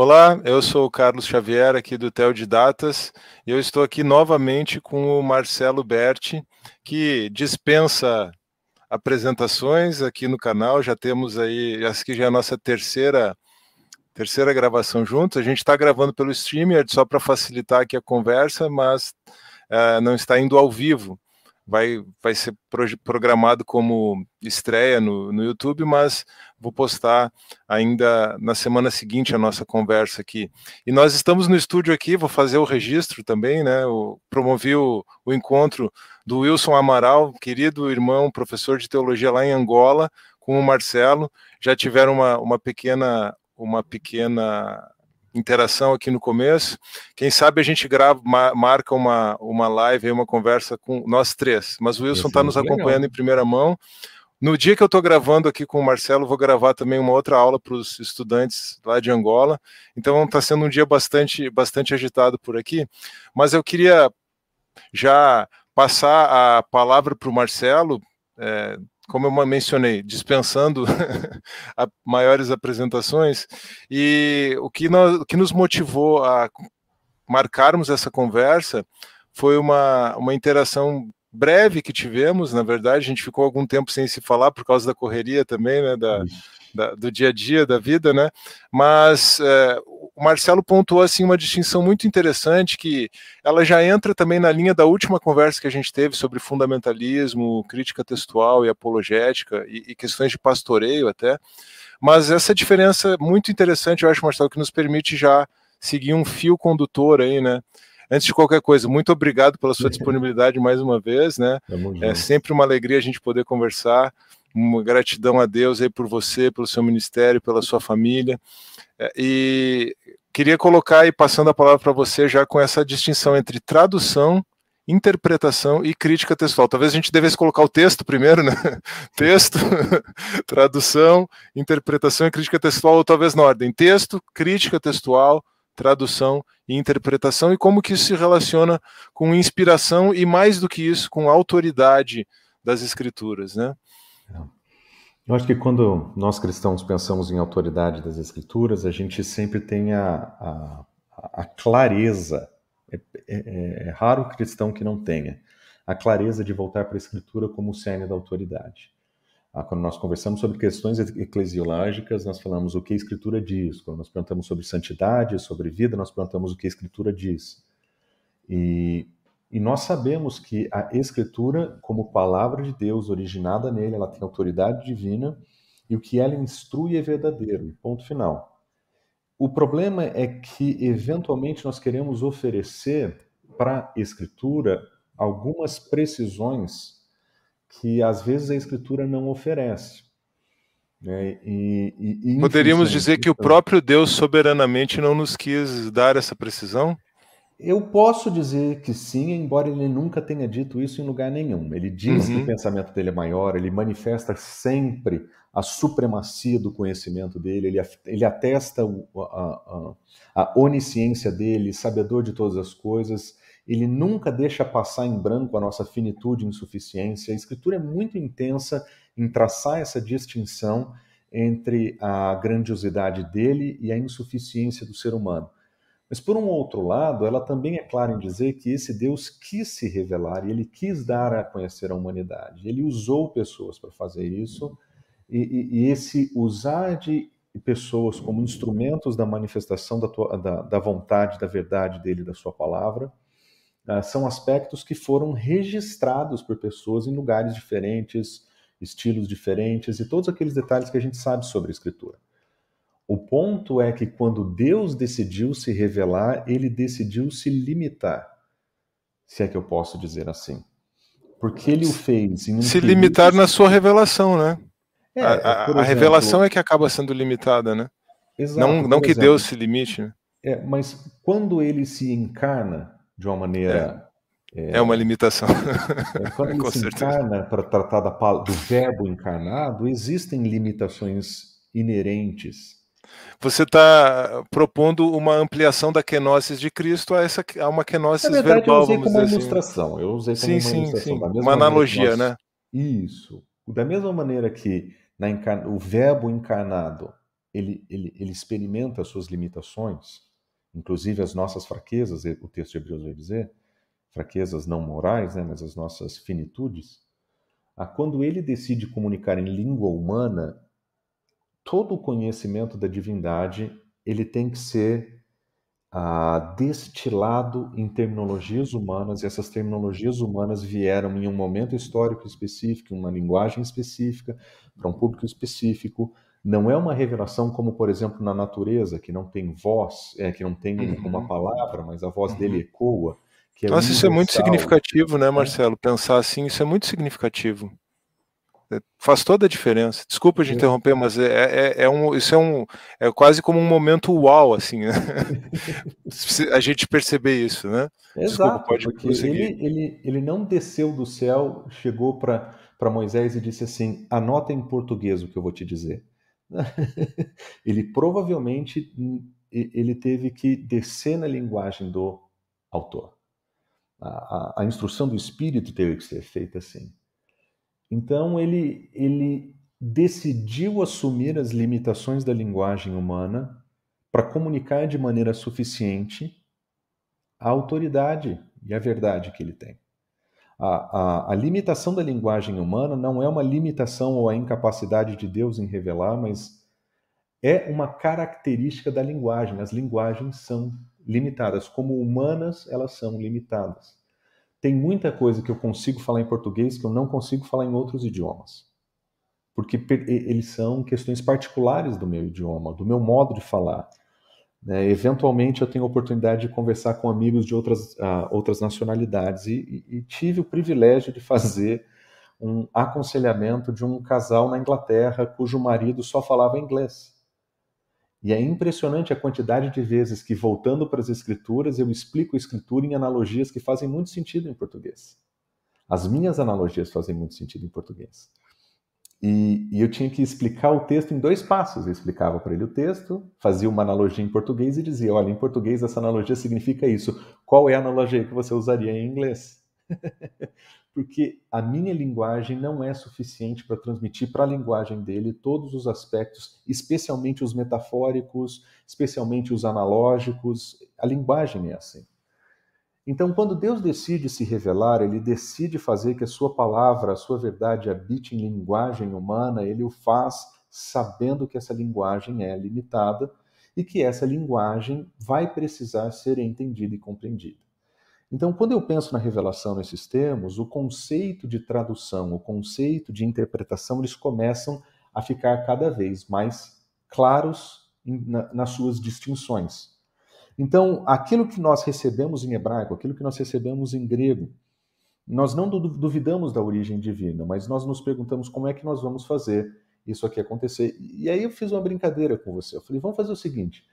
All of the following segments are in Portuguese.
Olá, eu sou o Carlos Xavier, aqui do Tel de Datas, e eu estou aqui novamente com o Marcelo Berti, que dispensa apresentações aqui no canal. Já temos aí, acho que já é a nossa terceira terceira gravação juntos. A gente está gravando pelo StreamYard só para facilitar aqui a conversa, mas uh, não está indo ao vivo vai, vai ser programado como estreia no, no YouTube, mas vou postar ainda na semana seguinte a nossa conversa aqui. E nós estamos no estúdio aqui, vou fazer o registro também, né? O, promovi o, o encontro do Wilson Amaral, querido irmão, professor de teologia lá em Angola, com o Marcelo. Já tiveram uma, uma pequena uma pequena interação aqui no começo. Quem sabe a gente grava, marca uma, uma live, uma conversa com nós três. Mas o Wilson está nos acompanhando legal. em primeira mão. No dia que eu estou gravando aqui com o Marcelo, vou gravar também uma outra aula para os estudantes lá de Angola. Então está sendo um dia bastante, bastante agitado por aqui. Mas eu queria já passar a palavra para o Marcelo, é, como eu mencionei, dispensando maiores apresentações, e o que, nós, o que nos motivou a marcarmos essa conversa foi uma, uma interação breve que tivemos, na verdade, a gente ficou algum tempo sem se falar por causa da correria também, né, da, da do dia a dia da vida, né, mas é, o Marcelo pontuou assim uma distinção muito interessante que ela já entra também na linha da última conversa que a gente teve sobre fundamentalismo, crítica textual e apologética e, e questões de pastoreio até. Mas essa diferença é muito interessante, eu acho, Marcelo, que nos permite já seguir um fio condutor aí, né? Antes de qualquer coisa, muito obrigado pela sua disponibilidade mais uma vez, né? É sempre uma alegria a gente poder conversar. Uma gratidão a Deus aí por você, pelo seu ministério, pela sua família. É, e queria colocar aí, passando a palavra para você, já com essa distinção entre tradução, interpretação e crítica textual. Talvez a gente devesse colocar o texto primeiro, né? texto, tradução, interpretação e crítica textual, ou talvez na ordem: texto, crítica textual, tradução e interpretação, e como que isso se relaciona com inspiração e, mais do que isso, com autoridade das escrituras, né? Eu acho que quando nós cristãos pensamos em autoridade das Escrituras, a gente sempre tem a, a, a clareza, é, é, é, raro o cristão que não tenha, a clareza de voltar para a Escritura como o cerne da autoridade. Ah, quando nós conversamos sobre questões eclesiológicas, nós falamos o que a Escritura diz. Quando nós perguntamos sobre santidade, sobre vida, nós perguntamos o que a Escritura diz. E e nós sabemos que a Escritura, como palavra de Deus originada nele, ela tem autoridade divina e o que ela instrui é verdadeiro. Ponto final. O problema é que, eventualmente, nós queremos oferecer para a Escritura algumas precisões que, às vezes, a Escritura não oferece. Né? E, e, Poderíamos dizer que o próprio Deus soberanamente não nos quis dar essa precisão? Eu posso dizer que sim, embora ele nunca tenha dito isso em lugar nenhum. Ele diz uhum. que o pensamento dele é maior, ele manifesta sempre a supremacia do conhecimento dele, ele, ele atesta a, a, a onisciência dele, sabedor de todas as coisas. Ele nunca deixa passar em branco a nossa finitude e insuficiência. A Escritura é muito intensa em traçar essa distinção entre a grandiosidade dele e a insuficiência do ser humano. Mas, por um outro lado, ela também é clara em dizer que esse Deus quis se revelar e ele quis dar a conhecer a humanidade. Ele usou pessoas para fazer isso, e, e, e, esse usar de pessoas como instrumentos da manifestação da, tua, da, da vontade, da verdade dele, da sua palavra, uh, são aspectos que foram registrados por pessoas em lugares diferentes, estilos diferentes e todos aqueles detalhes que a gente sabe sobre a Escritura. O ponto é que quando Deus decidiu se revelar, ele decidiu se limitar. Se é que eu posso dizer assim. Porque ele o fez em um Se limitar na sua revelação, né? É, a, a, exemplo, a, revelação é que acaba sendo limitada, né? Exato, não não que exemplo, Deus se limite. Né? É, mas quando ele se encarna de uma maneira. É, é uma limitação. É, quando ele se certeza. encarna para tratar da, do verbo encarnado, existem limitações inerentes você está propondo uma ampliação da kenosis de Cristo a, essa, a uma kenosis Na verdade, verbal, eu usei como uma assim. ilustração. Assim. Eu usei como sim, uma sim, ilustração. Sim. Uma analogia, nós... né? Isso. Da mesma maneira que na o verbo encarnado, ele, ele, ele experimenta as suas limitações, inclusive as nossas fraquezas, o texto de Hebreus vai dizer, fraquezas não morais, né, mas as nossas finitudes, a quando ele decide comunicar em língua humana, todo o conhecimento da divindade ele tem que ser ah, destilado em terminologias humanas, e essas terminologias humanas vieram em um momento histórico específico, em uma linguagem específica, para um público específico. Não é uma revelação como, por exemplo, na natureza, que não tem voz, é, que não tem uhum. uma palavra, mas a voz uhum. dele ecoa. É Nossa, isso é muito significativo, né, é. Marcelo? Pensar assim, isso é muito significativo. É, faz toda a diferença. Desculpa de interromper, mas é, é, é, um, isso é um é quase como um momento uau, assim, né? a gente perceber isso, né? Exato, Desculpa, porque ele, ele, ele não desceu do céu, chegou para Moisés e disse assim: anota em português o que eu vou te dizer. ele provavelmente ele teve que descer na linguagem do autor. A, a, a instrução do Espírito teve que ser feita assim. Então ele, ele decidiu assumir as limitações da linguagem humana para comunicar de maneira suficiente a autoridade e a verdade que ele tem. A, a, a, limitação da linguagem humana não é uma limitação ou a incapacidade de Deus em revelar, mas é uma característica da linguagem. As linguagens são limitadas, como humanas, elas são limitadas. Tem muita coisa que eu consigo falar em português que eu não consigo falar em outros idiomas. Porque eles são questões particulares do meu idioma, do meu modo de falar. Né? Eventualmente eu tenho a oportunidade de conversar com amigos de outras, uh, outras nacionalidades e, e, e tive o privilégio de fazer um aconselhamento de um casal na Inglaterra cujo marido só falava inglês. E é impressionante a quantidade de vezes que, voltando para as escrituras, eu explico a escritura em analogias que fazem muito sentido em português. As minhas analogias fazem muito sentido em português. E, e eu tinha que explicar o texto em dois passos. Eu explicava para ele o texto, fazia uma analogia em português e dizia: olha, em português essa analogia significa isso. Qual é a analogia que você usaria em inglês? porque a minha linguagem não é suficiente para transmitir para a linguagem dele todos os aspectos, especialmente os metafóricos, especialmente os analógicos. A linguagem é assim. Então, quando Deus decide se revelar, ele decide fazer que a sua palavra, a sua verdade habite em linguagem humana, ele o faz sabendo que essa linguagem é limitada e que essa linguagem vai precisar ser entendida e compreendida. Então, quando eu penso na revelação nesses termos, o conceito de tradução, o conceito de interpretação, eles começam a ficar cada vez mais claros nas suas distinções. Então, aquilo que nós recebemos em hebraico, aquilo que nós recebemos em grego, nós não duvidamos da origem divina, mas nós nos perguntamos como é que nós vamos fazer isso aqui acontecer. E aí eu fiz uma brincadeira com você. Eu falei, vamos fazer o seguinte: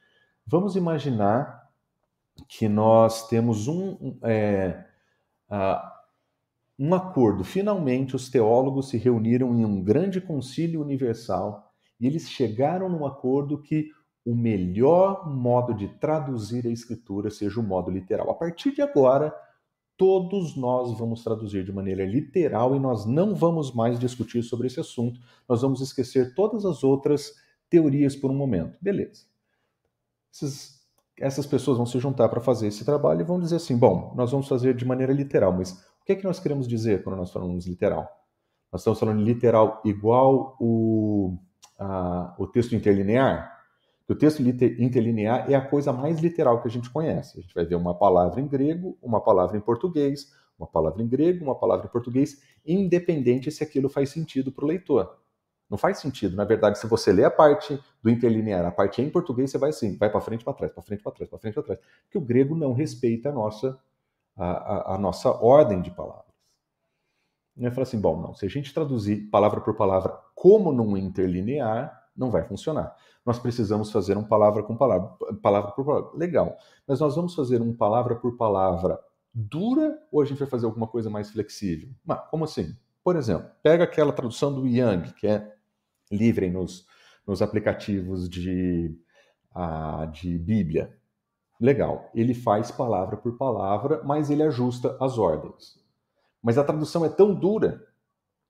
vamos imaginar que nós temos um, é, uh, um acordo. Finalmente, os teólogos se reuniram em um grande concílio universal e eles chegaram num acordo que o melhor modo de traduzir a escritura seja o modo literal. A partir de agora, todos nós vamos traduzir de maneira literal e nós não vamos mais discutir sobre esse assunto. Nós vamos esquecer todas as outras teorias por um momento. Beleza. Esses essas pessoas vão se juntar para fazer esse trabalho e vão dizer assim: bom, nós vamos fazer de maneira literal, mas o que é que nós queremos dizer quando nós falamos literal? Nós estamos falando literal igual o, a, o texto interlinear? O texto interlinear é a coisa mais literal que a gente conhece. A gente vai ver uma palavra em grego, uma palavra em português, uma palavra em grego, uma palavra em português, independente se aquilo faz sentido para o leitor. Não faz sentido. Na verdade, se você lê a parte do interlinear, a parte em português, você vai assim, vai para frente, para trás, para frente, para trás, para frente, para trás. Porque o grego não respeita a nossa, a, a, a nossa ordem de palavras. E eu falo assim, bom, não, se a gente traduzir palavra por palavra como num interlinear, não vai funcionar. Nós precisamos fazer um palavra com palavra, palavra por palavra. Legal. Mas nós vamos fazer um palavra por palavra dura ou a gente vai fazer alguma coisa mais flexível? Mas, como assim? Por exemplo, pega aquela tradução do Yang, que é livre nos, nos aplicativos de, uh, de Bíblia. Legal, ele faz palavra por palavra, mas ele ajusta as ordens. Mas a tradução é tão dura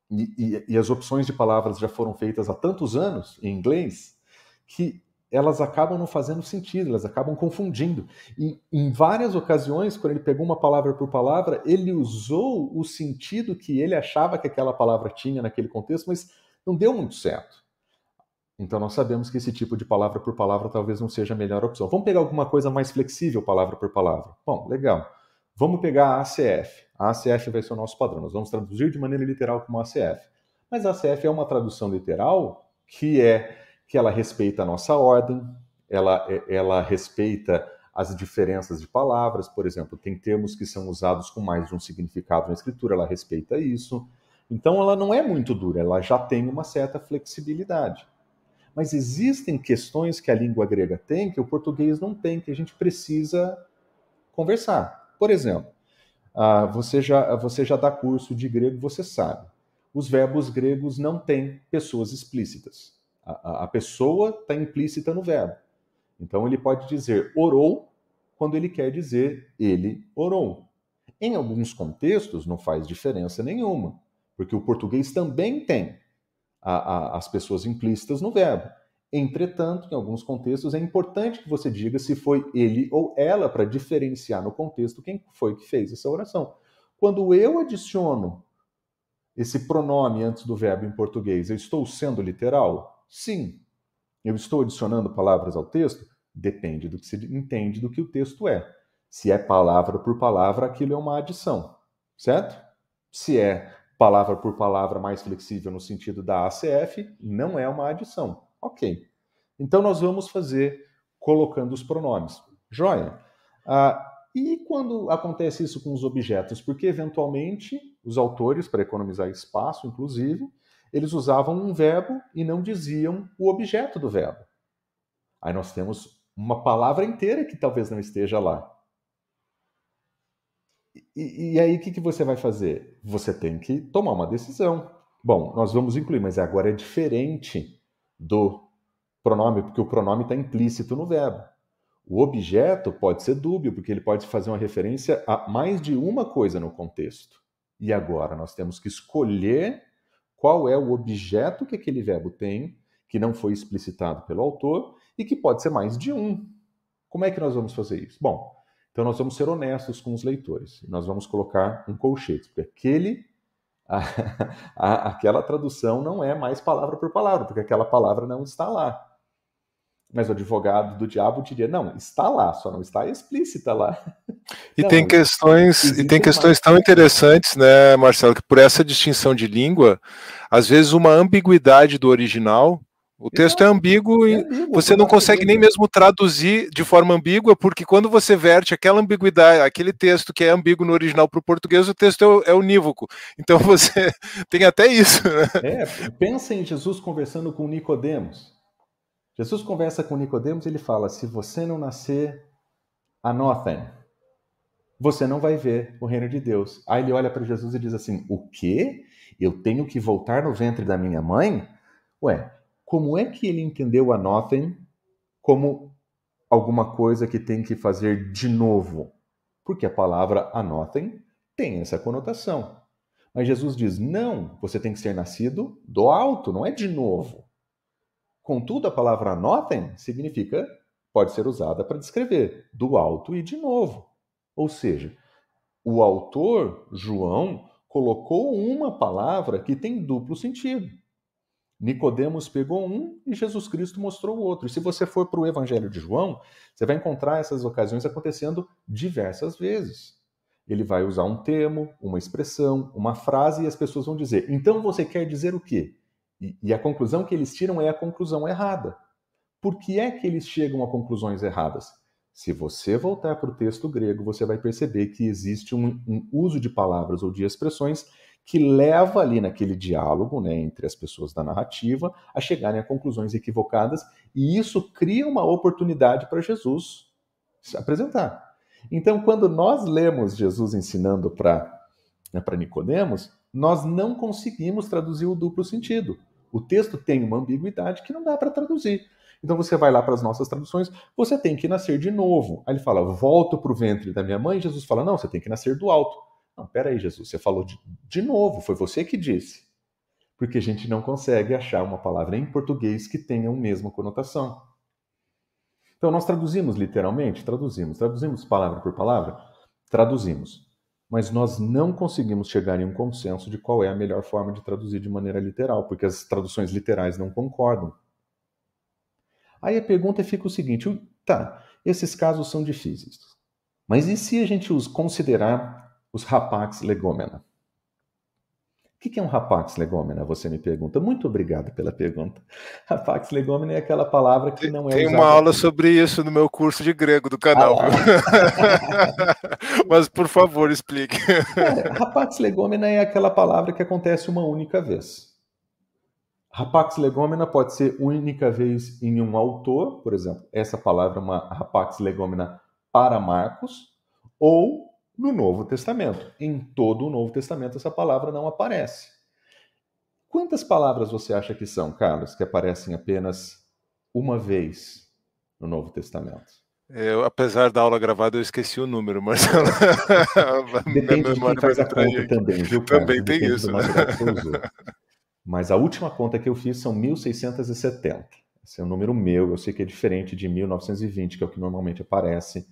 e, e, e as opções de palavras já foram feitas há tantos anos em inglês que elas acabam não fazendo sentido, elas acabam confundindo. E em várias ocasiões, quando ele pegou uma palavra por palavra, ele usou o sentido que ele achava que aquela palavra tinha naquele contexto, mas não deu muito certo. Então nós sabemos que esse tipo de palavra por palavra talvez não seja a melhor opção. Vamos pegar alguma coisa mais flexível, palavra por palavra. Bom, legal. Vamos pegar a ACF. A ACF vai ser o nosso padrão. Nós vamos traduzir de maneira literal como ACF. Mas a ACF é uma tradução literal que é que ela respeita a nossa ordem, ela, ela respeita as diferenças de palavras, por exemplo, tem termos que são usados com mais de um significado na escritura, ela respeita isso. Então ela não é muito dura, ela já tem uma certa flexibilidade. Mas existem questões que a língua grega tem que o português não tem, que a gente precisa conversar. Por exemplo, ah, você, já, você já dá curso de grego, você sabe. Os verbos gregos não têm pessoas explícitas. A, a pessoa está implícita no verbo. Então ele pode dizer orou quando ele quer dizer ele orou. Em alguns contextos não faz diferença nenhuma, porque o português também tem a, a, as pessoas implícitas no verbo. Entretanto, em alguns contextos é importante que você diga se foi ele ou ela para diferenciar no contexto quem foi que fez essa oração. Quando eu adiciono esse pronome antes do verbo em português, eu estou sendo literal? Sim. Eu estou adicionando palavras ao texto? Depende do que se entende do que o texto é. Se é palavra por palavra, aquilo é uma adição, certo? Se é palavra por palavra mais flexível no sentido da ACF, não é uma adição. Ok. Então nós vamos fazer colocando os pronomes. Joia. Ah, e quando acontece isso com os objetos? Porque eventualmente os autores, para economizar espaço, inclusive, eles usavam um verbo e não diziam o objeto do verbo. Aí nós temos uma palavra inteira que talvez não esteja lá. E, e aí o que, que você vai fazer? Você tem que tomar uma decisão. Bom, nós vamos incluir, mas agora é diferente do pronome, porque o pronome está implícito no verbo. O objeto pode ser dúbio, porque ele pode fazer uma referência a mais de uma coisa no contexto. E agora nós temos que escolher qual é o objeto que aquele verbo tem, que não foi explicitado pelo autor e que pode ser mais de um. Como é que nós vamos fazer isso? Bom, então nós vamos ser honestos com os leitores. Nós vamos colocar um colchete, porque aquele a, a, aquela tradução não é mais palavra por palavra, porque aquela palavra não está lá. Mas o advogado do diabo diria: não, está lá, só não está explícita lá. E não, tem questões, e tem questões tão interessantes, né, Marcelo, que por essa distinção de língua, às vezes uma ambiguidade do original, o texto é ambíguo e é você não consegue nem mesmo traduzir de forma ambígua, porque quando você verte aquela ambiguidade, aquele texto que é ambíguo no original para o português, o texto é, é unívoco. Então você tem até isso. Né? É, pensa em Jesus conversando com Nicodemos. Jesus conversa com Nicodemos e ele fala: se você não nascer anothen, você não vai ver o reino de Deus. Aí ele olha para Jesus e diz assim: o quê? Eu tenho que voltar no ventre da minha mãe? Ué, como é que ele entendeu anothen como alguma coisa que tem que fazer de novo? Porque a palavra anothen tem essa conotação. Mas Jesus diz: não, você tem que ser nascido do alto, não é de novo. Contudo, a palavra anotem significa, pode ser usada para descrever do alto e de novo. Ou seja, o autor, João, colocou uma palavra que tem duplo sentido. Nicodemos pegou um e Jesus Cristo mostrou o outro. E se você for para o Evangelho de João, você vai encontrar essas ocasiões acontecendo diversas vezes. Ele vai usar um termo, uma expressão, uma frase e as pessoas vão dizer: então você quer dizer o quê? E, e a conclusão que eles tiram é a conclusão errada. Por que é que eles chegam a conclusões erradas? Se você voltar para o texto grego, você vai perceber que existe um, um, uso de palavras ou de expressões que leva ali naquele diálogo né, entre as pessoas da narrativa a chegarem a conclusões equivocadas, e isso cria uma oportunidade para Jesus se apresentar. Então, quando nós lemos Jesus ensinando para né, Nicodemos, nós não conseguimos traduzir o duplo sentido. O texto tem uma ambiguidade que não dá para traduzir. Então você vai lá para as nossas traduções, você tem que nascer de novo. Aí ele fala, volto para o ventre da minha mãe. Jesus fala, não, você tem que nascer do alto. Não, peraí, Jesus, você falou de, de novo, foi você que disse. Porque a gente não consegue achar uma palavra em português que tenha a mesma conotação. Então nós traduzimos literalmente? Traduzimos. Traduzimos palavra por palavra? Traduzimos. Mas nós não conseguimos chegar em um consenso de qual é a melhor forma de traduzir de maneira literal, porque as traduções literais não concordam. Aí a pergunta fica o seguinte: tá, esses casos são difíceis. Mas e se a gente os considerar os rapax legomena? O que é um rapax legomena? Você me pergunta. Muito obrigado pela pergunta. Rapax legomena é aquela palavra que não é Tem uma aula sobre isso no meu curso de grego do canal. Ah, Mas, por favor, explique. É, rapax legomena é aquela palavra que acontece uma única vez. Rapax legomena pode ser única vez em um autor, por exemplo, essa palavra é uma rapax legomena para Marcos, ou no Novo Testamento. Em todo o Novo Testamento essa palavra não aparece. Quantas palavras você acha que são, Carlos, que aparecem apenas uma vez no Novo Testamento? Eu, apesar da aula gravada, eu esqueci o número, mas Depende de quem faz a conta também, viu, Carlos? Também tem Depende isso. Mas a última conta que eu fiz são 1670. Esse é um número meu, eu sei que é diferente de 1920, que é o que normalmente aparece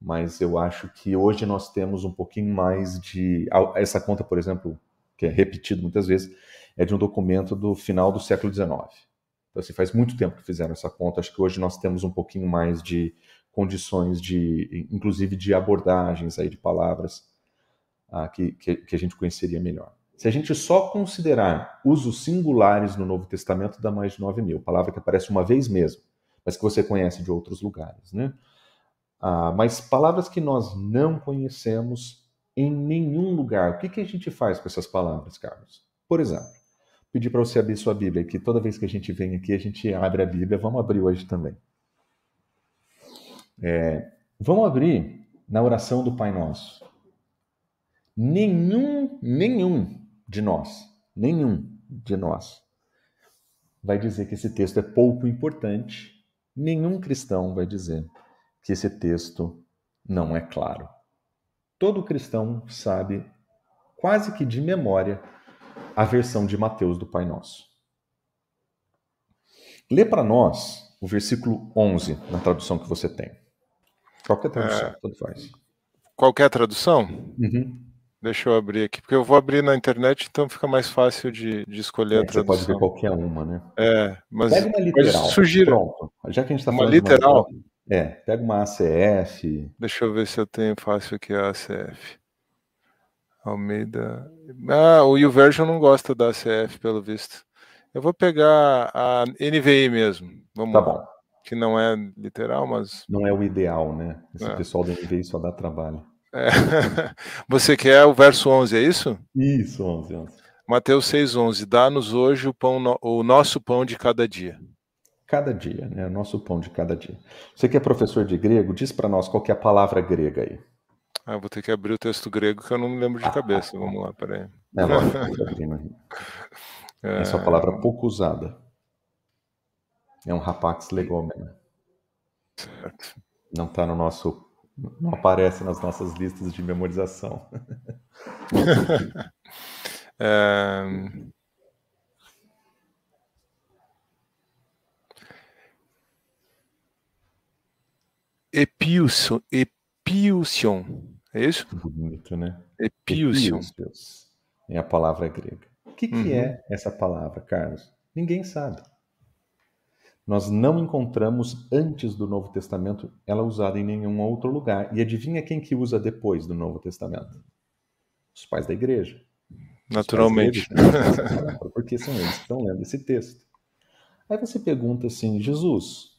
mas eu acho que hoje nós temos um pouquinho mais de. Essa conta, por exemplo, que é repetido muitas vezes, é de um documento do final do século XIX. Então, assim, faz muito tempo que fizeram essa conta. Acho que hoje nós temos um pouquinho mais de condições de, inclusive, de abordagens aí de palavras ah, que, que, que a gente conheceria melhor. Se a gente só considerar usos singulares no Novo Testamento, dá mais de 9 mil. Palavra que aparece uma vez mesmo, mas que você conhece de outros lugares, né? Ah, mas palavras que nós não conhecemos em nenhum lugar. O que, que a gente faz com essas palavras, Carlos? Por exemplo, pedir para você abrir sua Bíblia, que toda vez que a gente vem aqui, a gente abre a Bíblia. Vamos abrir hoje também. É, vamos abrir na oração do Pai Nosso. Nenhum, nenhum de nós, nenhum de nós vai dizer que esse texto é pouco importante. Nenhum cristão vai dizer que esse texto não é claro. Todo cristão sabe, quase que de memória, a versão de Mateus do Pai Nosso. Lê para nós o versículo 11 na tradução que você tem. Qualquer tradução, é... tudo faz. Qualquer tradução? Uhum. Deixa eu abrir aqui, porque eu vou abrir na internet, então fica mais fácil de, de escolher é, a tradução. Você pode ver qualquer uma, né? É, mas. Pega uma literal. Sugira. Pronto. Já que a gente está falando. Uma literal? Uma... É, pega uma ACF. Deixa eu ver se eu tenho fácil aqui a ACF. Almeida. Ah, o YouVersion não gosta da ACF, pelo visto. Eu vou pegar a NVI mesmo. Vamos tá bom. Que não é literal, mas. Não é o ideal, né? Esse é. pessoal da NVI só dá trabalho. É. Você quer o verso 11, é isso? Isso, 11, 11. Mateus 6,11. Dá-nos hoje o, pão, o nosso pão de cada dia cada dia, né? O nosso pão de cada dia. Você que é professor de grego, diz para nós qual é a palavra grega aí. Ah, vou ter que abrir o texto grego que eu não me lembro de cabeça. Vamos lá, peraí. É, lógico, é... Essa é uma palavra pouco usada. É um rapax legomena. Certo. Não está no nosso. Não aparece nas nossas listas de memorização. é... Epiuson, epiusion, é isso? Bonito, né? Epiusion. É a palavra grega. O que, que uhum. é essa palavra, Carlos? Ninguém sabe. Nós não encontramos antes do Novo Testamento ela usada em nenhum outro lugar. E adivinha quem que usa depois do Novo Testamento? Os pais da igreja. Naturalmente. porque são eles que estão lendo esse texto. Aí você pergunta assim, Jesus,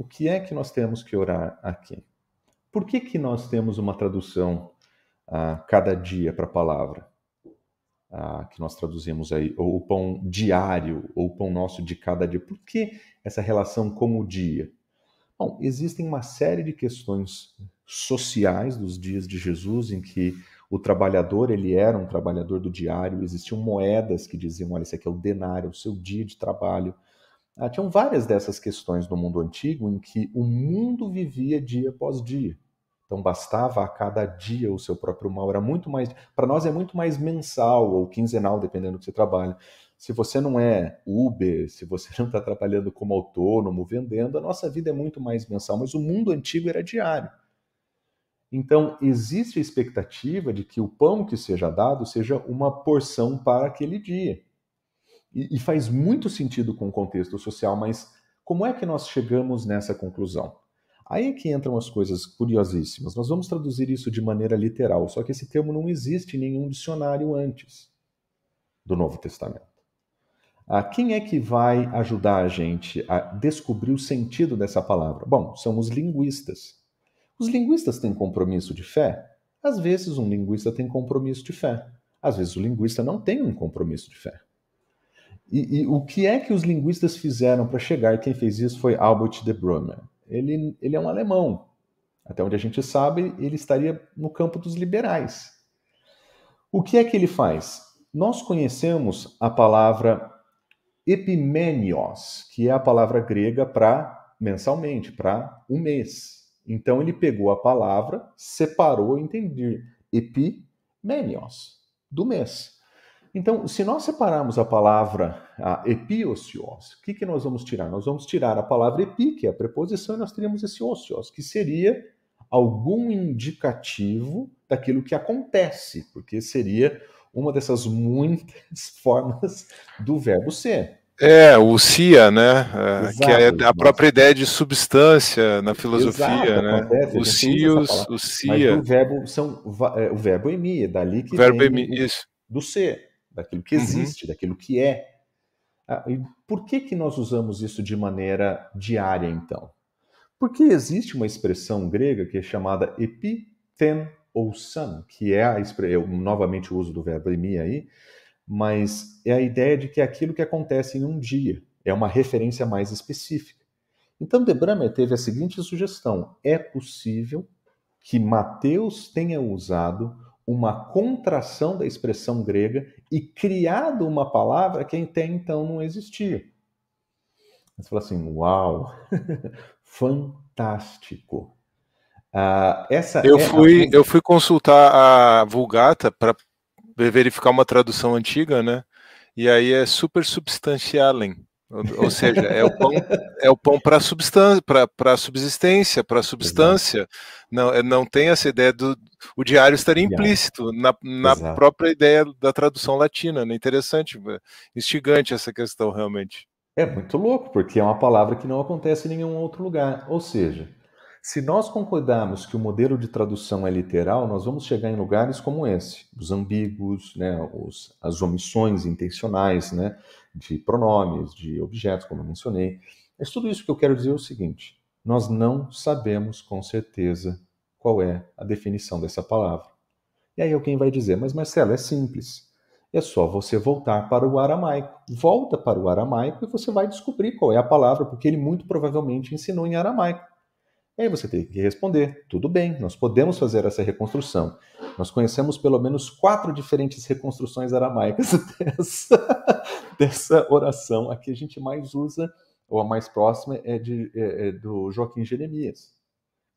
o que é que nós temos que orar aqui? Por que, que nós temos uma tradução a ah, cada dia para a palavra? Ah, que nós traduzimos aí, ou o pão diário, ou o pão nosso de cada dia. Por que essa relação com o dia? Bom, existem uma série de questões sociais dos dias de Jesus em que o trabalhador ele era um trabalhador do diário, existiam moedas que diziam, olha, esse aqui é o denário, o seu dia de trabalho. Ah, tinham várias dessas questões no mundo antigo em que o mundo vivia dia após dia. Então bastava a cada dia o seu próprio mal. Era muito mais. Para nós é muito mais mensal ou quinzenal, dependendo do que você trabalha. Se você não é Uber, se você não está trabalhando como autônomo, vendendo, a nossa vida é muito mais mensal. Mas o mundo antigo era diário. Então, existe a expectativa de que o pão que seja dado seja uma porção para aquele dia. E, e faz muito sentido com o contexto social, mas como é que nós chegamos nessa conclusão? Aí é que entram as coisas curiosíssimas. Nós vamos traduzir isso de maneira literal, só que esse termo não existe em nenhum dicionário antes do Novo Testamento. Ah, quem é que vai ajudar a gente a descobrir o sentido dessa palavra? Bom, são os linguistas. Os linguistas têm compromisso de fé? Às vezes um linguista tem compromisso de fé. Às vezes o linguista não tem um compromisso de fé. E, e o que é que os linguistas fizeram para chegar? Quem fez isso foi Albert de Brummer. Ele, ele é um alemão. Até onde a gente sabe, ele estaria no campo dos liberais. O que é que ele faz? Nós conhecemos a palavra epimenios, que é a palavra grega para mensalmente, para um mês. Então ele pegou a palavra, separou entendeu epimenios, do mês. Então, se nós separarmos a palavra a epiocios, o que, que nós vamos tirar? Nós vamos tirar a palavra epi, que é a preposição, e nós teríamos esse ocios, que seria algum indicativo daquilo que acontece, porque seria uma dessas muitas formas do verbo ser. É, o CIA, né? Exato, que é a própria ideia de substância na filosofia, Exato, né? Acontece, o CIOS, o CIA. Mas o verbo, são, é, o verbo emi, é dali que verbo vem isso. do ser, daquilo que uhum. existe, uhum. daquilo que é. Ah, e por que, que nós usamos isso de maneira diária, então? Porque existe uma expressão grega que é chamada epiten ou san, que é a, eu, novamente o uso do verbo emi aí, mas é a ideia de que é aquilo que acontece em um dia é uma referência mais específica. Então, De Bramer teve a seguinte sugestão: é possível que Mateus tenha usado uma contração da expressão grega e criado uma palavra que até então não existia. Você fala assim: uau, fantástico. Uh, essa eu, é fui, a... eu fui consultar a Vulgata para verificar uma tradução antiga, né? E aí é super substantialem, ou, seja, é o pão, é o pão para substância, para subsistência, para substância. Não, é, não tem essa ideia do o diário estaria implícito na, na própria ideia da tradução latina, né? Interessante, instigante essa questão realmente. É muito louco, porque é uma palavra que não acontece em nenhum outro lugar. Ou seja, se nós concordarmos que o modelo de tradução é literal, nós vamos chegar em lugares como esse, os ambíguos, né, os, as omissões intencionais né, de pronomes, de objetos, como eu mencionei. Mas tudo isso que eu quero dizer é o seguinte: nós não sabemos com certeza qual é a definição dessa palavra. E aí alguém vai dizer, mas Marcelo, é simples. É só você voltar para o aramaico. Volta para o aramaico e você vai descobrir qual é a palavra, porque ele muito provavelmente ensinou em aramaico. E aí você tem que responder: tudo bem, nós podemos fazer essa reconstrução. Nós conhecemos pelo menos quatro diferentes reconstruções aramaicas dessa, dessa oração. A que a gente mais usa, ou a mais próxima, é, de, é, é do Joaquim Jeremias,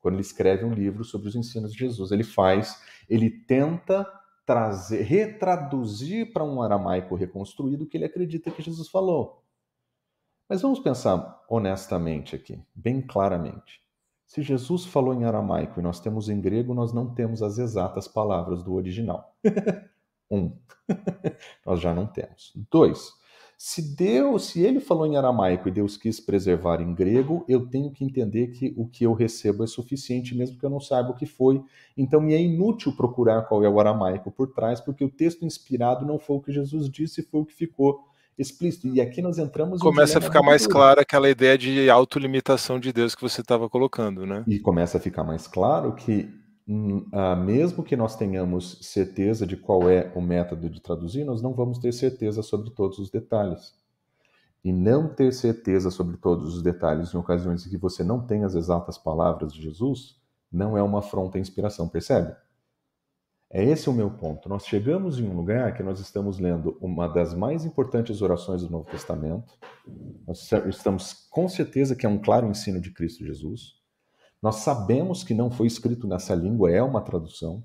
quando ele escreve um livro sobre os ensinos de Jesus. Ele faz, ele tenta trazer, retraduzir para um aramaico reconstruído o que ele acredita que Jesus falou. Mas vamos pensar honestamente aqui, bem claramente. Se Jesus falou em aramaico e nós temos em grego, nós não temos as exatas palavras do original. um, nós já não temos. Dois, se Deus, se ele falou em aramaico e Deus quis preservar em grego, eu tenho que entender que o que eu recebo é suficiente, mesmo que eu não saiba o que foi. Então me é inútil procurar qual é o aramaico por trás, porque o texto inspirado não foi o que Jesus disse, foi o que ficou explícito. E aqui nós entramos. Começa a ficar mais clara aquela ideia de autolimitação de Deus que você estava colocando, né? E começa a ficar mais claro que, uh, mesmo que nós tenhamos certeza de qual é o método de traduzir, nós não vamos ter certeza sobre todos os detalhes. E não ter certeza sobre todos os detalhes em ocasiões em que você não tem as exatas palavras de Jesus não é uma afronta à inspiração, percebe? É esse o meu ponto. Nós chegamos em um lugar que nós estamos lendo uma das mais importantes orações do Novo Testamento. Nós estamos com certeza que é um claro ensino de Cristo Jesus. Nós sabemos que não foi escrito nessa língua, é uma tradução.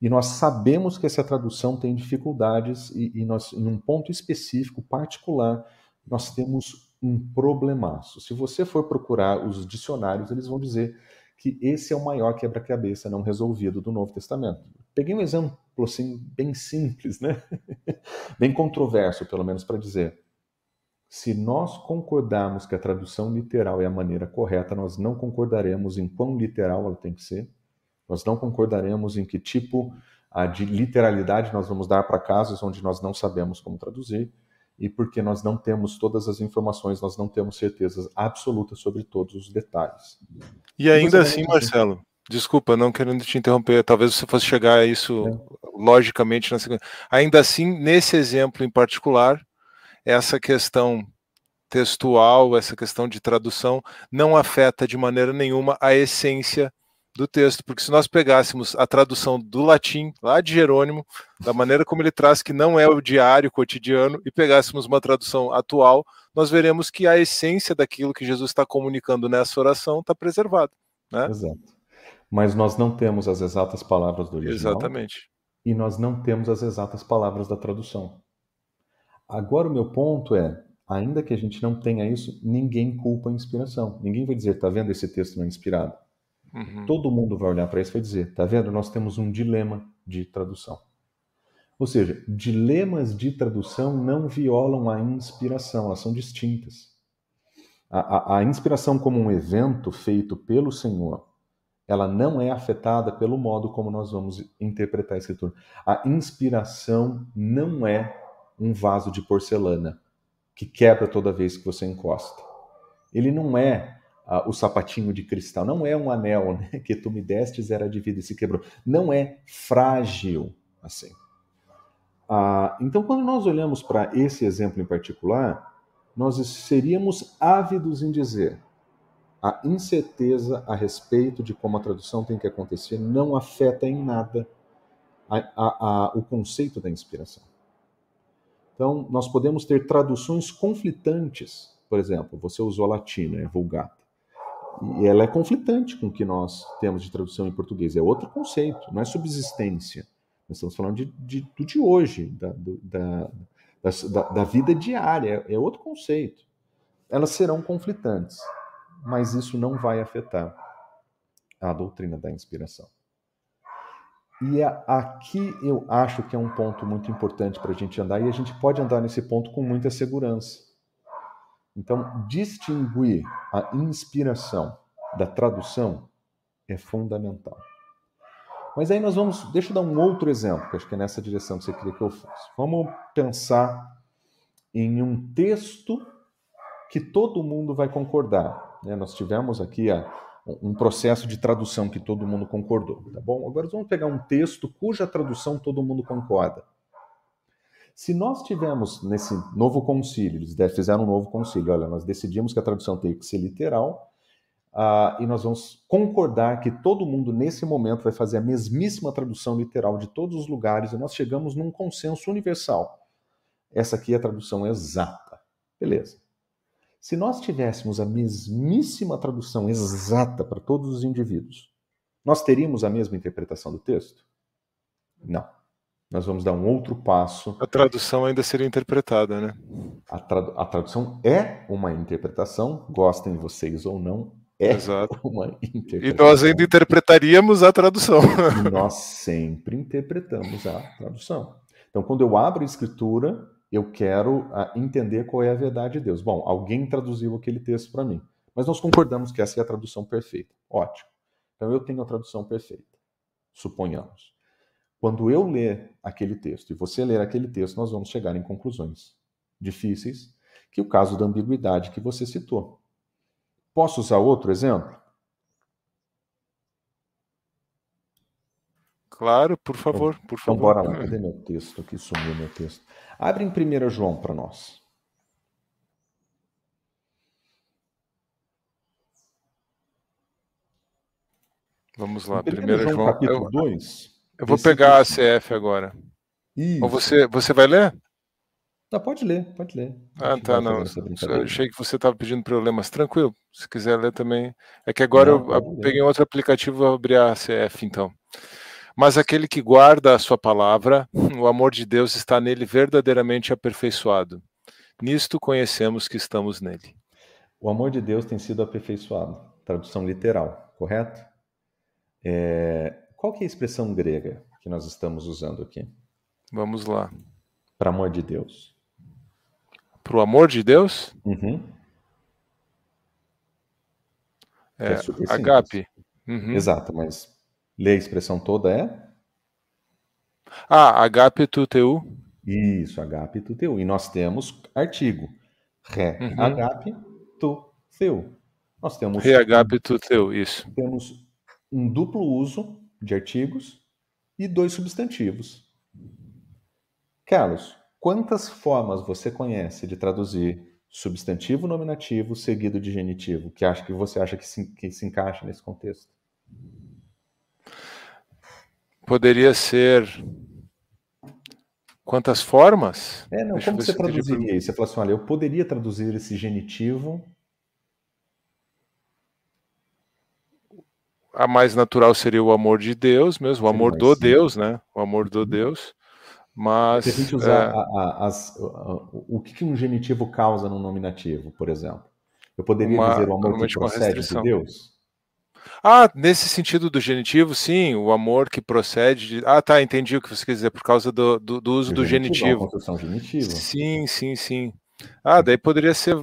E nós sabemos que essa tradução tem dificuldades e, e nós, em um ponto específico, particular, nós temos um problemaço. Se você for procurar os dicionários, eles vão dizer que esse é o maior quebra-cabeça não resolvido do Novo Testamento. Peguei um exemplo assim bem simples, né? bem controverso, pelo menos para dizer. Se nós concordarmos que a tradução literal é a maneira correta, nós não concordaremos em quão literal ela tem que ser. Nós não concordaremos em que tipo de literalidade nós vamos dar para casos onde nós não sabemos como traduzir e porque nós não temos todas as informações, nós não temos certezas absolutas sobre todos os detalhes. E ainda assim, Marcelo, desculpa, não querendo te interromper, talvez você fosse chegar a isso é. logicamente na segunda. Ainda assim, nesse exemplo em particular, essa questão textual, essa questão de tradução, não afeta de maneira nenhuma a essência do texto, porque se nós pegássemos a tradução do latim, lá de Jerônimo, da maneira como ele traz, que não é o diário cotidiano, e pegássemos uma tradução atual, nós veremos que a essência daquilo que Jesus está comunicando nessa oração está preservada. Né? Exato. Mas nós não temos as exatas palavras do original. Exatamente. E nós não temos as exatas palavras da tradução. Agora, o meu ponto é: ainda que a gente não tenha isso, ninguém culpa a inspiração. Ninguém vai dizer, tá vendo esse texto não é inspirado? Uhum. Todo mundo vai olhar para isso e vai dizer, tá vendo? Nós temos um dilema de tradução. Ou seja, dilemas de tradução não violam a inspiração, elas são distintas. A, a, a inspiração como um evento feito pelo Senhor, ela não é afetada pelo modo como nós vamos interpretar a Escritura. A inspiração não é um vaso de porcelana que quebra toda vez que você encosta. Ele não é uh, o sapatinho de cristal, não é um anel né, que tu me destes era de vida e se quebrou. Não é frágil assim. Uh, então, quando nós olhamos para esse exemplo em particular, nós seríamos ávidos em dizer a incerteza a respeito de como a tradução tem que acontecer não afeta em nada a, a, a, o conceito da inspiração. Então, nós podemos ter traduções conflitantes. Por exemplo, você usou a latina, é vulgata. E ela é conflitante com o que nós temos de tradução em português. É outro conceito, não é subsistência. Nós estamos falando de, de, do de hoje, da, do, da, da, da, vida diária. É outro conceito. Elas serão conflitantes, mas isso não vai afetar a doutrina da inspiração. E aqui eu acho que é um ponto muito importante para a gente andar, e a gente pode andar nesse ponto com muita segurança. Então, distinguir a inspiração da tradução é fundamental. Mas aí nós vamos. Deixa eu dar um outro exemplo, que acho que é nessa direção que você queria que eu fosse. Vamos pensar em um texto que todo mundo vai concordar. Né? Nós tivemos aqui a um processo de tradução que todo mundo concordou, tá bom? Agora vamos pegar um texto cuja tradução todo mundo concorda. Se nós tivermos nesse novo concílio, eles fizeram um novo concílio, olha, nós decidimos que a tradução tem que ser literal, uh, e nós vamos concordar que todo mundo nesse momento vai fazer a mesmíssima tradução literal de todos os lugares, e nós chegamos num consenso universal. Essa aqui é a tradução exata. Beleza. Se nós tivéssemos a mesmíssima tradução exata para todos os indivíduos, nós teríamos a mesma interpretação do texto? Não. Nós vamos dar um outro passo. A tradução ainda seria interpretada, né? A, a tradução é uma interpretação, gostem vocês ou não, é Exato. uma interpretação. E nós ainda interpretaríamos a tradução. nós sempre interpretamos a tradução. Então, quando eu abro a escritura, eu quero uh, entender qual é a verdade de Deus. Bom, alguém traduziu aquele texto para mim, mas nós concordamos que essa é a tradução perfeita. Ótimo. Então eu tenho a tradução perfeita, suponhamos. Quando eu ler aquele texto e você ler aquele texto, nós vamos chegar em conclusões difíceis, que é o caso da ambiguidade que você citou. Posso usar outro exemplo? Claro, por favor, por então, favor. Então, bora lá. Cadê meu texto? Aqui sumiu meu texto. Abre em 1 João para nós. Vamos lá, 1 João, João capítulo eu, 2. Eu vou pegar a CF agora. Isso. Ou você, você vai ler? Tá, pode ler, pode ler. Ah, tá, não. Eu achei que você estava pedindo para eu ler, mas tranquilo. Se quiser ler também. É que agora não, eu peguei outro aplicativo e vou abrir a CF, então. Mas aquele que guarda a sua palavra, o amor de Deus está nele verdadeiramente aperfeiçoado. Nisto conhecemos que estamos nele. O amor de Deus tem sido aperfeiçoado. Tradução literal, correto? É... Qual que é a expressão grega que nós estamos usando aqui? Vamos lá. Para amor de Deus para o amor de Deus? Uhum. É, é agape. Uhum. Exato, mas ler a expressão toda é? Ah, agape tu teu. Isso, agape tu teu. E nós temos artigo. Re, uhum. agape tu teu. Nós temos. Re, agape tu teu, isso. Temos um duplo uso de artigos e dois substantivos. Carlos, Quantas formas você conhece de traduzir substantivo nominativo seguido de genitivo que acha que você acha que se, que se encaixa nesse contexto? Poderia ser quantas formas? É, não, como você traduziria isso? Você fala assim, olha, eu poderia traduzir esse genitivo a mais natural seria o amor de Deus mesmo, o amor do Deus, né? O amor do uhum. Deus. Mas. Se a gente usar é... a, a, as, o que, um genitivo causa no nominativo, por exemplo? Eu poderia uma, dizer o amor que procede de Deus? Ah, nesse sentido do genitivo, sim, o amor que procede de... Ah, tá, entendi o que você quer dizer, por causa do, do, do uso do genitivo. construção genitiva. Sim, sim, sim. Ah, daí poderia ser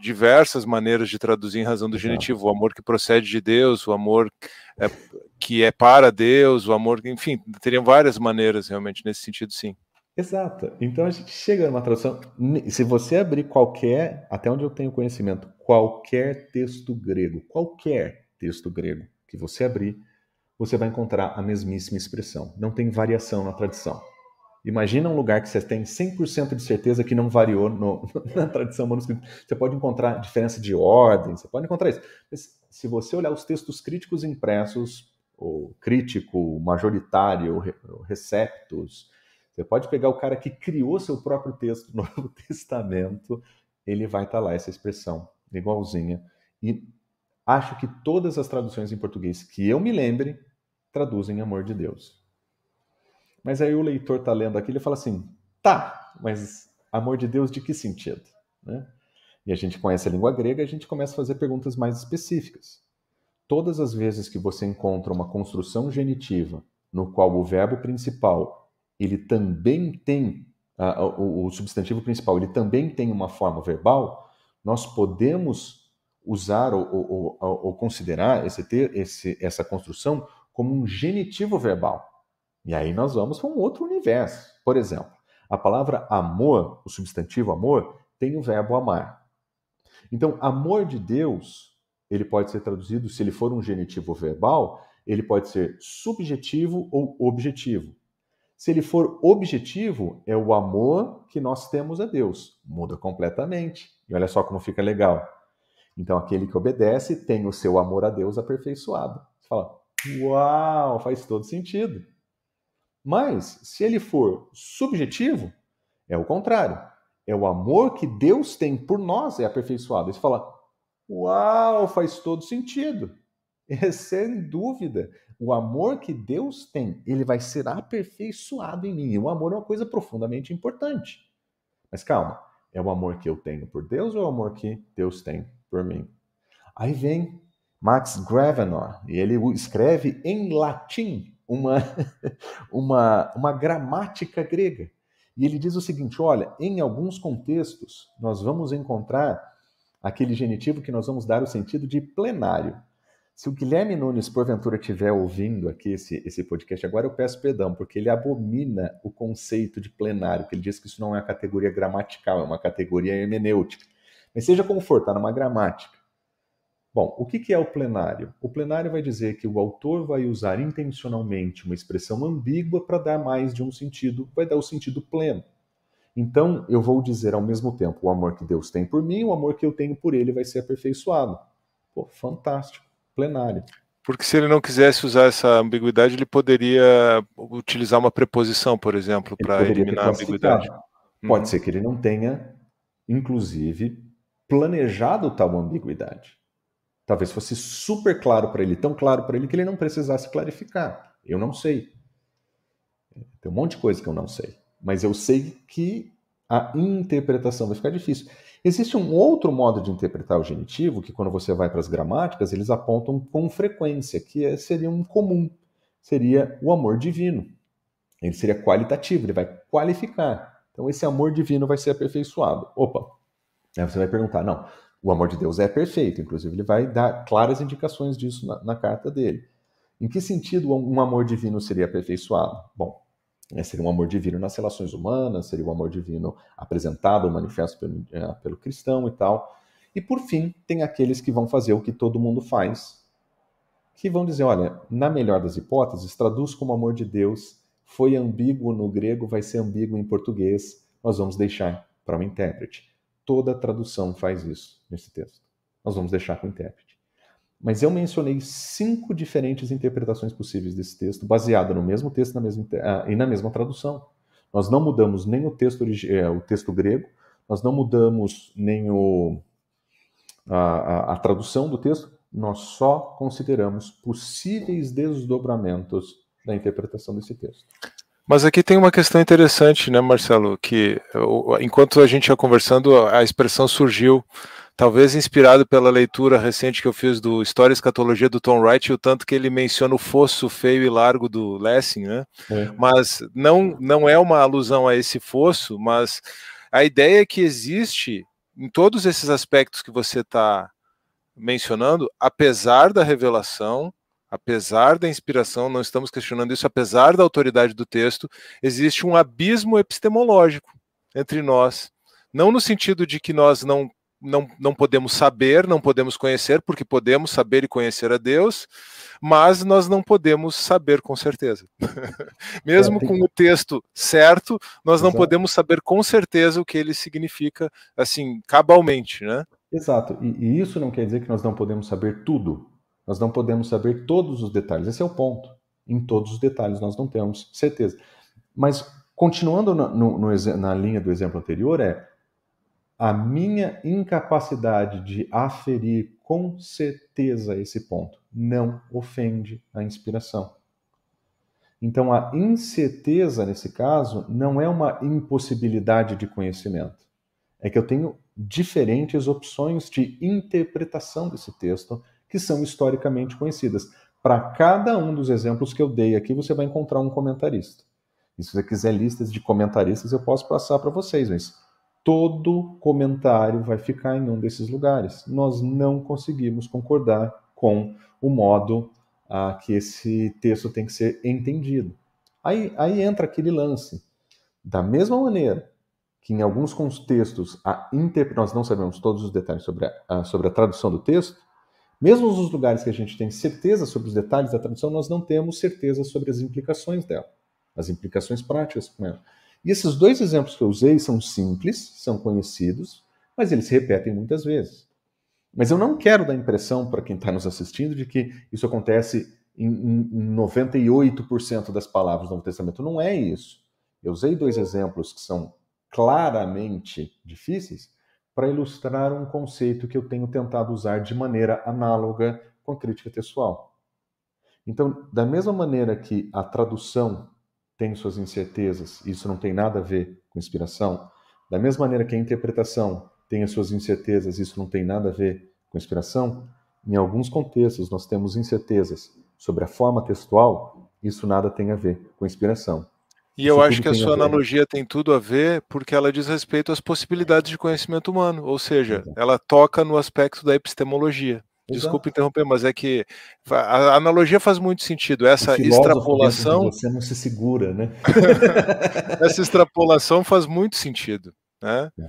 diversas maneiras de traduzir em razão do genitivo. O amor que procede de Deus, o amor é, que é para Deus, o amor, enfim, teriam várias maneiras realmente nesse sentido, sim. Exato. Então a gente chega numa tradução. Se você abrir qualquer, até onde eu tenho conhecimento, qualquer texto grego, qualquer texto grego que você abrir, você vai encontrar a mesmíssima expressão. Não tem variação na tradição. Imagina um lugar que você tem 100% de certeza que não variou no, na tradição manuscrita. Você pode encontrar diferença de ordem, você pode encontrar isso. Mas se você olhar os textos críticos impressos, o crítico, majoritário, receptos, você pode pegar o cara que criou seu próprio texto no Novo Testamento, ele vai estar tá lá, essa expressão, igualzinha. E acho que todas as traduções em português que eu me lembre traduzem amor de Deus. Mas aí o leitor está lendo aquilo e fala assim: tá, mas amor de Deus de que sentido? Né? E a gente conhece a língua grega, a gente começa a fazer perguntas mais específicas. Todas as vezes que você encontra uma construção genitiva no qual o verbo principal ele também tem, uh, o, o, substantivo principal, ele também tem uma forma verbal, nós podemos usar ou, ou, ou considerar esse, ter, esse, essa construção como um genitivo verbal. E aí nós vamos para um outro universo. Por exemplo, a palavra amor, o substantivo amor, tem o verbo amar. Então, amor de Deus, ele pode ser traduzido, se ele for um genitivo verbal, ele pode ser subjetivo ou objetivo. Se ele for objetivo, é o amor que nós temos a Deus. Muda completamente. E olha só como fica legal. Então, aquele que obedece tem o seu amor a Deus aperfeiçoado. Você fala, uau, faz todo sentido. Mas, se ele for subjetivo, é o contrário. É o amor que Deus tem por nós é aperfeiçoado. Você fala, uau, faz todo sentido. É sem dúvida o amor que Deus tem, ele vai ser aperfeiçoado em mim. E o amor é uma coisa profundamente importante. Mas calma, é o amor que eu tenho por Deus ou é o amor que Deus tem por mim? Aí vem Max Gravenor, e ele escreve em latim uma, uma, uma gramática grega. E ele diz o seguinte: olha, em alguns contextos, nós vamos encontrar aquele genitivo que nós vamos dar o sentido de plenário. Se o Guilherme Nunes, porventura, estiver ouvindo aqui esse, esse podcast agora, eu peço perdão, porque ele abomina o conceito de plenário, que ele diz que isso não é uma categoria gramatical, é uma categoria hermenêutica. Mas seja como for, está numa gramática. Bom, o que, que é o plenário? O plenário vai dizer que o autor vai usar intencionalmente uma expressão ambígua para dar mais de um sentido, vai dar o sentido pleno. Então, eu vou dizer ao mesmo tempo o amor que Deus tem por mim, o amor que eu tenho por ele vai ser aperfeiçoado. Pô, fantástico plenário. Porque se ele não quisesse usar essa ambiguidade, ele poderia utilizar uma preposição, por exemplo, para eliminar a ambiguidade. Pode uhum. ser que ele não tenha, inclusive, planejado tal ambiguidade. Talvez fosse super claro para ele, tão claro para ele que ele não precisasse clarificar. Eu não sei. Tem um monte de coisa que eu não sei. Mas eu sei que a interpretação vai ficar difícil. Existe um outro modo de interpretar o genitivo, que quando você vai para as gramáticas, eles apontam com frequência, que é, seria um comum. Seria o amor divino. Ele seria qualitativo, ele vai qualificar. Então esse amor divino vai ser aperfeiçoado. Opa! Aí você vai perguntar, não, o amor de Deus é perfeito, inclusive ele vai dar claras indicações disso na, na carta dele. Em que sentido um amor divino seria aperfeiçoado? Bom, é, seria um amor divino nas relações humanas, seria um amor divino apresentado, manifesto pelo, é, pelo cristão e tal. E por fim, tem aqueles que vão fazer o que todo mundo faz, que vão dizer: olha, na melhor das hipóteses, traduz como amor de Deus, foi ambíguo no grego, vai ser ambíguo em português, nós vamos deixar para um intérprete. Toda tradução faz isso nesse texto. Nós vamos deixar com o intérprete. Mas eu mencionei cinco diferentes interpretações possíveis desse texto, baseado no mesmo texto na mesma, ah, e na mesma tradução. Nós não mudamos nem o texto, é, o texto grego, nós não mudamos nem o, a, a, a tradução do texto, nós só consideramos possíveis desdobramentos da interpretação desse texto. Mas aqui tem uma questão interessante, né, Marcelo? Que enquanto a gente ia conversando, a expressão surgiu talvez inspirado pela leitura recente que eu fiz do História e Escatologia do Tom Wright, o tanto que ele menciona o fosso feio e largo do Lessing, né? É. Mas não, não é uma alusão a esse fosso, mas a ideia é que existe em todos esses aspectos que você está mencionando, apesar da revelação, apesar da inspiração, não estamos questionando isso, apesar da autoridade do texto, existe um abismo epistemológico entre nós. Não no sentido de que nós não não, não podemos saber, não podemos conhecer, porque podemos saber e conhecer a Deus, mas nós não podemos saber com certeza. Mesmo é, com o texto certo, nós não Exato. podemos saber com certeza o que ele significa, assim, cabalmente, né? Exato. E, e isso não quer dizer que nós não podemos saber tudo. Nós não podemos saber todos os detalhes. Esse é o ponto. Em todos os detalhes nós não temos certeza. Mas continuando no, no, na linha do exemplo anterior, é a minha incapacidade de aferir com certeza esse ponto não ofende a inspiração. Então, a incerteza, nesse caso, não é uma impossibilidade de conhecimento. É que eu tenho diferentes opções de interpretação desse texto que são historicamente conhecidas. Para cada um dos exemplos que eu dei aqui, você vai encontrar um comentarista. E se você quiser listas de comentaristas, eu posso passar para vocês, mas todo comentário vai ficar em um desses lugares. Nós não conseguimos concordar com o modo ah, que esse texto tem que ser entendido. Aí, aí entra aquele lance. Da mesma maneira que em alguns contextos a inter... nós não sabemos todos os detalhes sobre a, sobre a tradução do texto, mesmo nos lugares que a gente tem certeza sobre os detalhes da tradução, nós não temos certeza sobre as implicações dela, as implicações práticas com ela. E esses dois exemplos que eu usei são simples, são conhecidos, mas eles se repetem muitas vezes. Mas eu não quero dar impressão para quem está nos assistindo de que isso acontece em, em 98% das palavras do Novo Testamento. Não é isso. Eu usei dois exemplos que são claramente difíceis para ilustrar um conceito que eu tenho tentado usar de maneira análoga com a crítica textual. Então, da mesma maneira que a tradução tem suas incertezas, isso não tem nada a ver com inspiração. Da mesma maneira que a interpretação tem as suas incertezas, isso não tem nada a ver com inspiração. Em alguns contextos, nós temos incertezas sobre a forma textual, isso nada tem a ver com inspiração. E eu acho que a sua analogia tem tudo a ver porque ela diz respeito às possibilidades de conhecimento humano, ou seja, ela toca no aspecto da epistemologia. Desculpa interromper, mas é que a analogia faz muito sentido. Essa extrapolação. Você não se segura, né? Essa extrapolação faz muito sentido. Né? É.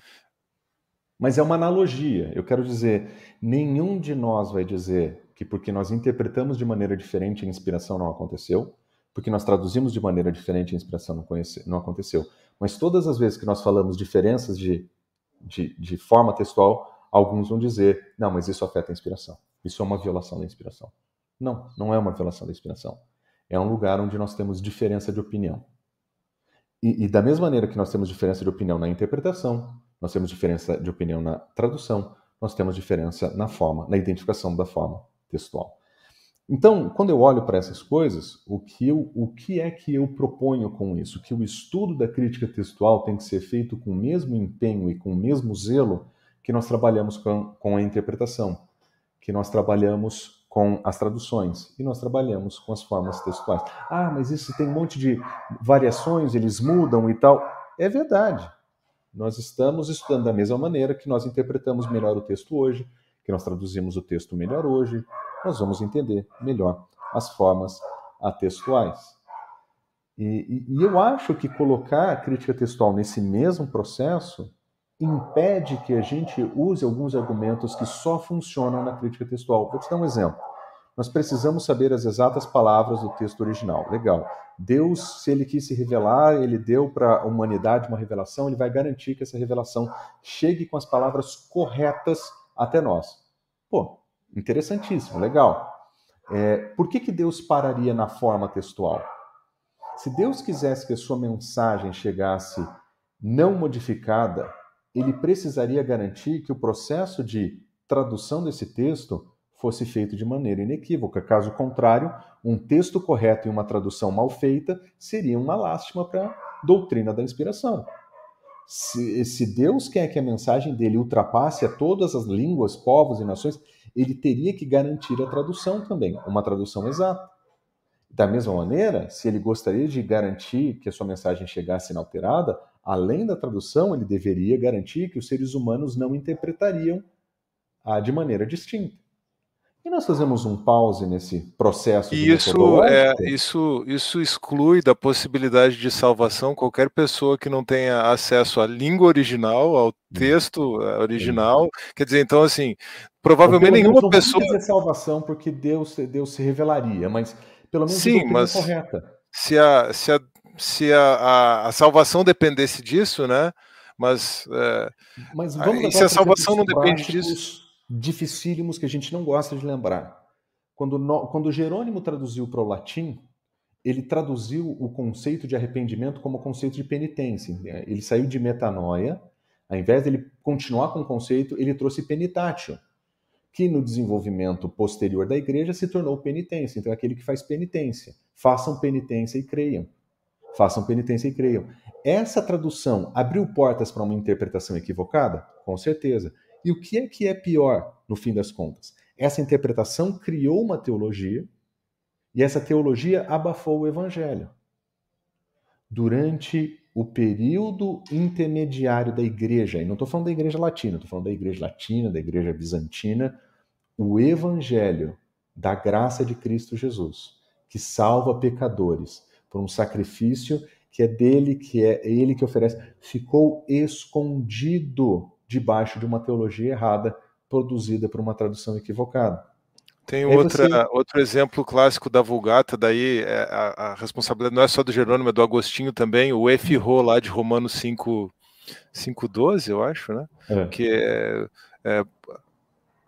Mas é uma analogia. Eu quero dizer, nenhum de nós vai dizer que porque nós interpretamos de maneira diferente a inspiração não aconteceu, porque nós traduzimos de maneira diferente a inspiração não, conhece, não aconteceu. Mas todas as vezes que nós falamos diferenças de, de, de forma textual, alguns vão dizer: não, mas isso afeta a inspiração. Isso é uma violação da inspiração. Não, não é uma violação da inspiração. É um lugar onde nós temos diferença de opinião. E, e, da mesma maneira que nós temos diferença de opinião na interpretação, nós temos diferença de opinião na tradução, nós temos diferença na forma, na identificação da forma textual. Então, quando eu olho para essas coisas, o que, eu, o que é que eu proponho com isso? Que o estudo da crítica textual tem que ser feito com o mesmo empenho e com o mesmo zelo que nós trabalhamos com, com a interpretação, que nós trabalhamos com as traduções e nós trabalhamos com as formas textuais. Ah, mas isso tem um monte de variações, eles mudam e tal. É verdade. Nós estamos estudando da mesma maneira que nós interpretamos melhor o texto hoje, que nós traduzimos o texto melhor hoje, nós vamos entender melhor as formas atextuais. E, e, eu acho que colocar a crítica textual nesse mesmo processo impede que a gente use alguns argumentos que só funcionam na crítica textual. Vou te dar um exemplo. Nós precisamos saber as exatas palavras do texto original. Legal. Deus, se ele quis se revelar, ele deu para a humanidade uma revelação, ele vai garantir que essa revelação chegue com as palavras corretas até nós. Pô, interessantíssimo, legal. É, por que, que Deus pararia na forma textual? Se Deus quisesse que a sua mensagem chegasse não modificada, ele precisaria garantir que o processo de tradução desse texto fosse feito de maneira inequívoca. Caso contrário, um texto correto e uma tradução mal feita seria uma lástima para a doutrina da inspiração. Se, se, Deus quer que a mensagem dele ultrapasse a todas as línguas, povos e nações, ele teria que garantir a tradução também, uma tradução exata. Da mesma maneira, se ele gostaria de garantir que a sua mensagem chegasse inalterada, além da tradução, ele deveria garantir que os seres humanos não interpretariam a de maneira distinta. E nós fazemos um pause nesse processo. E isso, é, isso, isso exclui da possibilidade de salvação qualquer pessoa que não tenha acesso à língua original, ao hum. texto eh, original. Quer dizer, então, assim, provavelmente nenhuma não pessoa. Não salvação porque Deus, Deus se revelaria, mas pelo menos Sim, mas correta. Se a, se a, se a, a, a salvação dependesse disso, né? Mas, é, mas vamos se a salvação não depende disso dificílimos que a gente não gosta de lembrar. Quando, no, quando Jerônimo traduziu para o latim, ele traduziu o conceito de arrependimento como conceito de penitência. Ele saiu de metanoia, ao invés de ele continuar com o conceito, ele trouxe penitatio, que no desenvolvimento posterior da igreja se tornou penitência. Então, é aquele que faz penitência. Façam penitência e creiam. Façam penitência e creiam. Essa tradução abriu portas para uma interpretação equivocada? Com certeza. E o que é que é pior, no fim das contas? Essa interpretação criou uma teologia e essa teologia abafou o evangelho. Durante o período intermediário da igreja, e não estou falando da igreja latina, estou falando da igreja latina, da igreja bizantina, o evangelho da graça de Cristo Jesus, que salva pecadores por um sacrifício que é dele, que é ele que oferece, ficou escondido debaixo de uma teologia errada produzida por uma tradução equivocada. Tem outra, você... outro exemplo clássico da Vulgata, daí é, a, a, responsabilidade não é só do Jerônimo, é do Agostinho também, o Efirro lá de Romanos 5, 5,12, eu acho, né? É. Que é, é,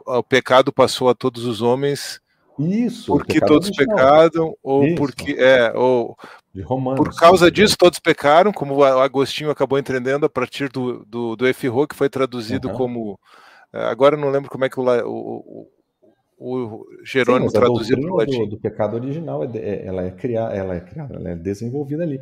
o pecado passou a todos os homens isso, porque todos pecaram, ou Isso. porque é, ou Romanos, por causa disso todos pecaram, como o Agostinho acabou entendendo a partir do, do, do Efirro, que foi traduzido uhum. como. É, agora não lembro como é que o, o, o Jerônimo Sim, traduziu para o latim. Do, do pecado original, é, é, ela é criada, ela é criada, ela é desenvolvida ali.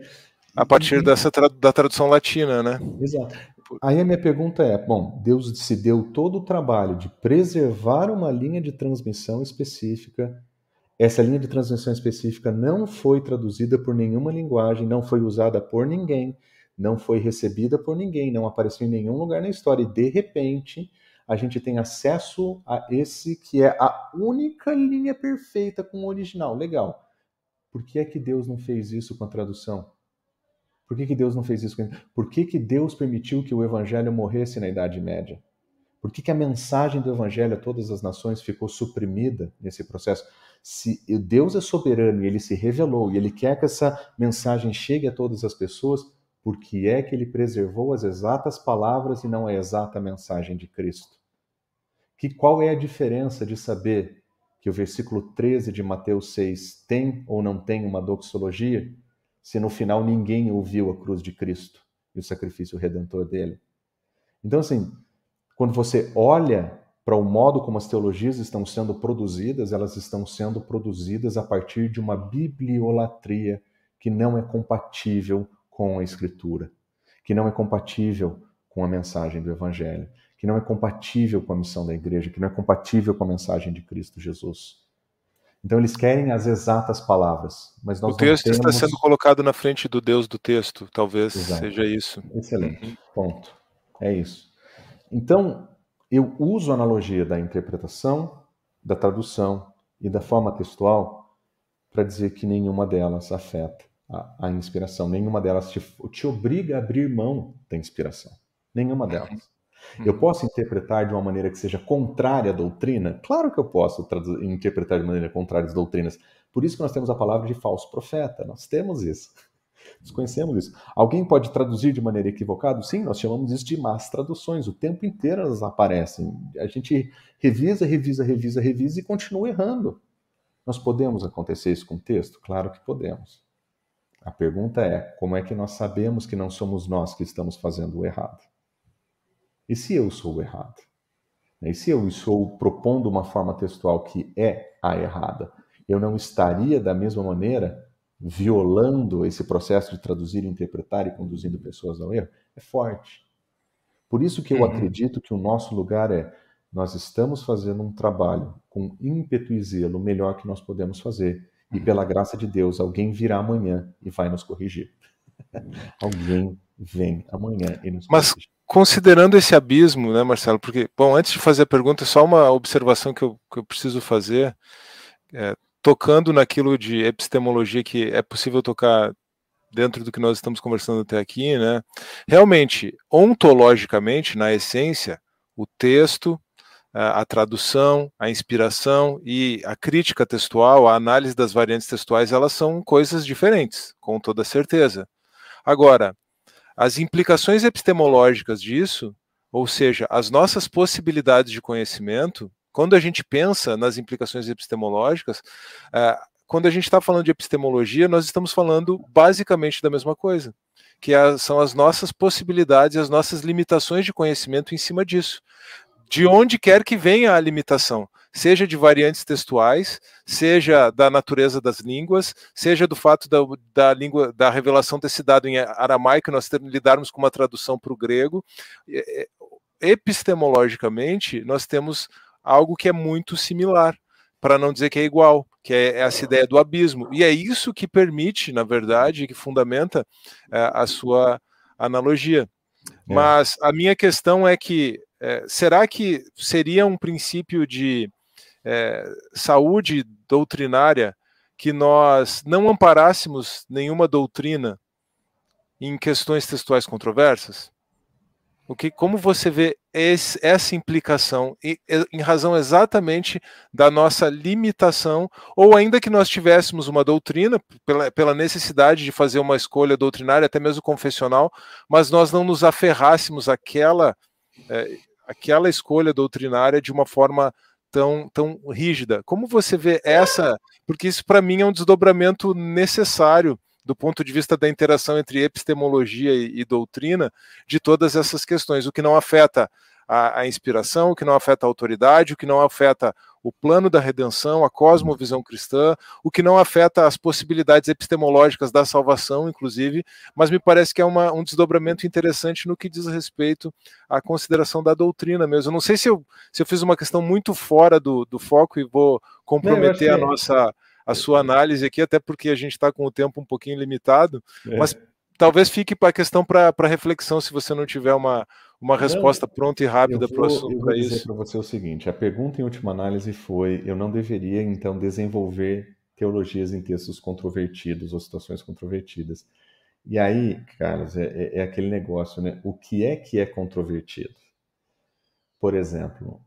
A partir dessa da tradução latina, né? Exato. Aí a minha pergunta é: bom, Deus se deu todo o trabalho de preservar uma linha de transmissão específica. Essa linha de transmissão específica não foi traduzida por nenhuma linguagem, não foi usada por ninguém, não foi recebida por ninguém, não apareceu em nenhum lugar na história. E de repente, a gente tem acesso a esse que é a única linha perfeita com o original. Legal. Por que é que Deus não fez isso com a tradução? Por que, que Deus não fez isso? Por que, que Deus permitiu que o evangelho morresse na Idade Média? Por que, que a mensagem do evangelho a todas as nações ficou suprimida nesse processo? Se Deus é soberano e ele se revelou e ele quer que essa mensagem chegue a todas as pessoas, por que é que ele preservou as exatas palavras e não a exata mensagem de Cristo? Que qual é a diferença de saber que o versículo 13 de Mateus 6 tem ou não tem uma doxologia? Se no final ninguém ouviu a cruz de Cristo e o sacrifício redentor dele? Então, assim, quando você olha para o modo como as teologias estão sendo produzidas, elas estão sendo produzidas a partir de uma bibliolatria que não é compatível com a Escritura, que não é compatível com a mensagem do Evangelho, que não é compatível com a missão da igreja, que não é compatível com a mensagem de Cristo Jesus. Então eles querem as exatas palavras, mas nós o texto temos... está sendo colocado na frente do Deus do texto, talvez Exato. seja isso. Excelente, uhum. ponto. É isso. Então eu uso a analogia da interpretação, da tradução e da forma textual para dizer que nenhuma delas afeta a, a inspiração, nenhuma delas te, te obriga a abrir mão da inspiração, nenhuma delas. Eu uhum. posso interpretar de uma maneira que seja contrária à doutrina? Claro que eu posso interpretar de maneira contrária às doutrinas. Por isso que nós temos a palavra de falso profeta. Nós temos isso. Desconhecemos isso. Alguém pode traduzir de maneira equivocada? Sim, nós chamamos isso de más traduções. O tempo inteiro elas aparecem. A gente revisa, revisa, revisa, revisa e continua errando. Nós podemos acontecer isso com o texto? Claro que podemos. A pergunta é: como é que nós sabemos que não somos nós que estamos fazendo o errado? E se eu sou o errado? E se eu estou propondo uma forma textual que é a errada? Eu não estaria da mesma maneira violando esse processo de traduzir, interpretar e conduzindo pessoas ao erro? É forte. Por isso que eu uhum. acredito que o nosso lugar é nós estamos fazendo um trabalho com ímpeto e zelo melhor que nós podemos fazer. E pela uhum. graça de Deus, alguém virá amanhã e vai nos corrigir. alguém vem amanhã e nos Mas considerando esse abismo, né, Marcelo? Porque, bom, antes de fazer a pergunta, só uma observação que eu, que eu preciso fazer, é, tocando naquilo de epistemologia que é possível tocar dentro do que nós estamos conversando até aqui, né? Realmente, ontologicamente, na essência, o texto, a tradução, a inspiração e a crítica textual, a análise das variantes textuais, elas são coisas diferentes, com toda certeza. Agora, as implicações epistemológicas disso, ou seja, as nossas possibilidades de conhecimento, quando a gente pensa nas implicações epistemológicas, uh, quando a gente está falando de epistemologia, nós estamos falando basicamente da mesma coisa, que é, são as nossas possibilidades, as nossas limitações de conhecimento em cima disso. De onde quer que venha a limitação, seja de variantes textuais, seja da natureza das línguas, seja do fato da, da língua da revelação ter se dado em aramaico, nós ter, lidarmos com uma tradução para o grego. Epistemologicamente, nós temos algo que é muito similar, para não dizer que é igual, que é essa ideia do abismo. E é isso que permite, na verdade, que fundamenta é, a sua analogia. É. Mas a minha questão é que é, será que seria um princípio de é, saúde doutrinária que nós não amparássemos nenhuma doutrina em questões textuais controversas? O que, como você vê esse, essa implicação em, em razão exatamente da nossa limitação, ou ainda que nós tivéssemos uma doutrina pela, pela necessidade de fazer uma escolha doutrinária, até mesmo confessional, mas nós não nos aferrássemos àquela, é, àquela escolha doutrinária de uma forma tão, tão rígida. Como você vê essa? Porque isso, para mim, é um desdobramento necessário do ponto de vista da interação entre epistemologia e, e doutrina de todas essas questões, o que não afeta a, a, inspiração, o que não afeta a autoridade, o que não afeta o plano da redenção, a cosmovisão cristã, o que não afeta as possibilidades epistemológicas da salvação, inclusive, mas me parece que é uma, um desdobramento interessante no que diz respeito à consideração da doutrina mesmo. Eu não sei se eu, se eu fiz uma questão muito fora do, do foco e vou comprometer não, a nossa a sua análise aqui, até porque a gente está com o tempo um pouquinho limitado, é. mas talvez fique para a questão para reflexão se você não tiver uma, uma resposta não, pronta e rápida para isso. Eu vou dizer para você o seguinte: a pergunta em última análise foi: eu não deveria então desenvolver teologias em textos controvertidos ou situações controvertidas. E aí, Carlos, é, é, é aquele negócio, né? O que é que é controvertido? Por exemplo,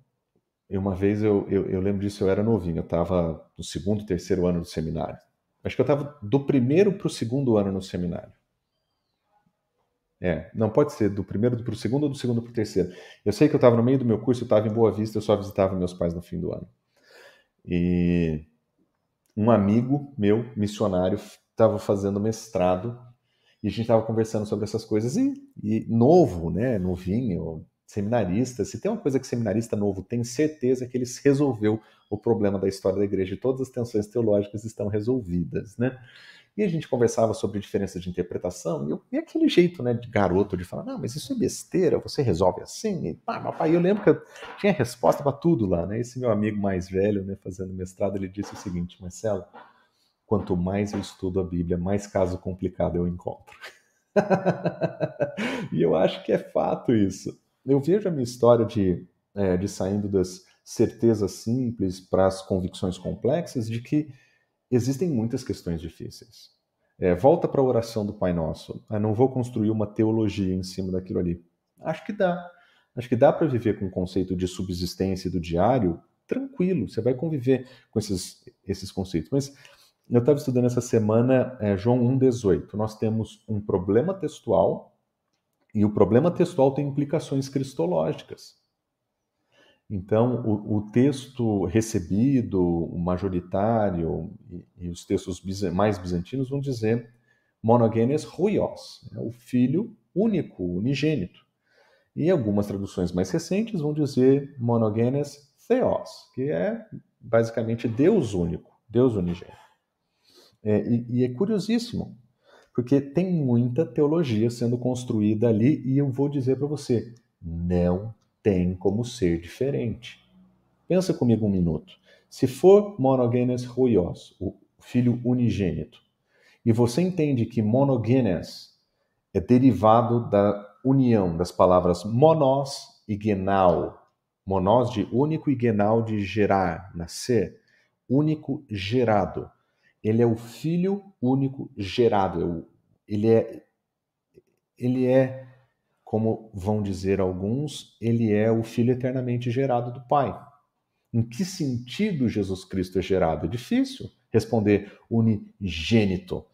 uma vez eu, eu, eu, lembro disso, eu era novinho, eu estava no segundo, terceiro ano do seminário. Acho que eu estava do primeiro para o segundo ano no seminário. É, não pode ser do primeiro para o segundo ou do segundo para o terceiro. Eu sei que eu estava no meio do meu curso, eu estava em Boa Vista, eu só visitava meus pais no fim do ano. E um amigo meu, missionário, estava fazendo mestrado e a gente estava conversando sobre essas coisas e, e, novo, né, novinho, seminarista, se tem uma coisa que seminarista novo tem certeza é que ele resolveu o problema da história da igreja e todas as tensões teológicas estão resolvidas, né? E a gente conversava sobre diferença de interpretação, e, eu, e aquele jeito né, de garoto de falar, não, mas isso é besteira, você resolve assim. E, papai, eu lembro que eu tinha resposta para tudo lá. Né? Esse meu amigo mais velho, né, fazendo mestrado, ele disse o seguinte, Marcelo, quanto mais eu estudo a Bíblia, mais caso complicado eu encontro. e eu acho que é fato isso. Eu vejo a minha história de, é, de saindo das certezas simples para as convicções complexas de que existem muitas questões difíceis. É, volta para a oração do Pai Nosso. Eu não vou construir uma teologia em cima daquilo ali. Acho que dá. Acho que dá para viver com o conceito de subsistência do diário tranquilo. Você vai conviver com esses, esses conceitos. Mas eu estava estudando essa semana é, João 1,18. Nós temos um problema textual e o problema textual tem implicações cristológicas. Então, o, o texto recebido, o majoritário, e, e os textos mais bizantinos vão dizer monogenes huios, né, o filho único, unigênito. E algumas traduções mais recentes vão dizer monogenes theos, que é basicamente Deus único, Deus unigênito. É, e, e é curiosíssimo, porque tem muita teologia sendo construída ali, e eu vou dizer para você, não tem como ser diferente. Pensa comigo um minuto. Se for monogenes huios, o filho unigênito, e você entende que monogenes é derivado da união das palavras monos e genal, monos de único e genal de gerar, nascer, único gerado. Ele é o filho único gerado. Ele é, ele é como vão dizer alguns, ele é o Filho eternamente gerado do Pai. Em que sentido Jesus Cristo é gerado? É difícil responder unigênito.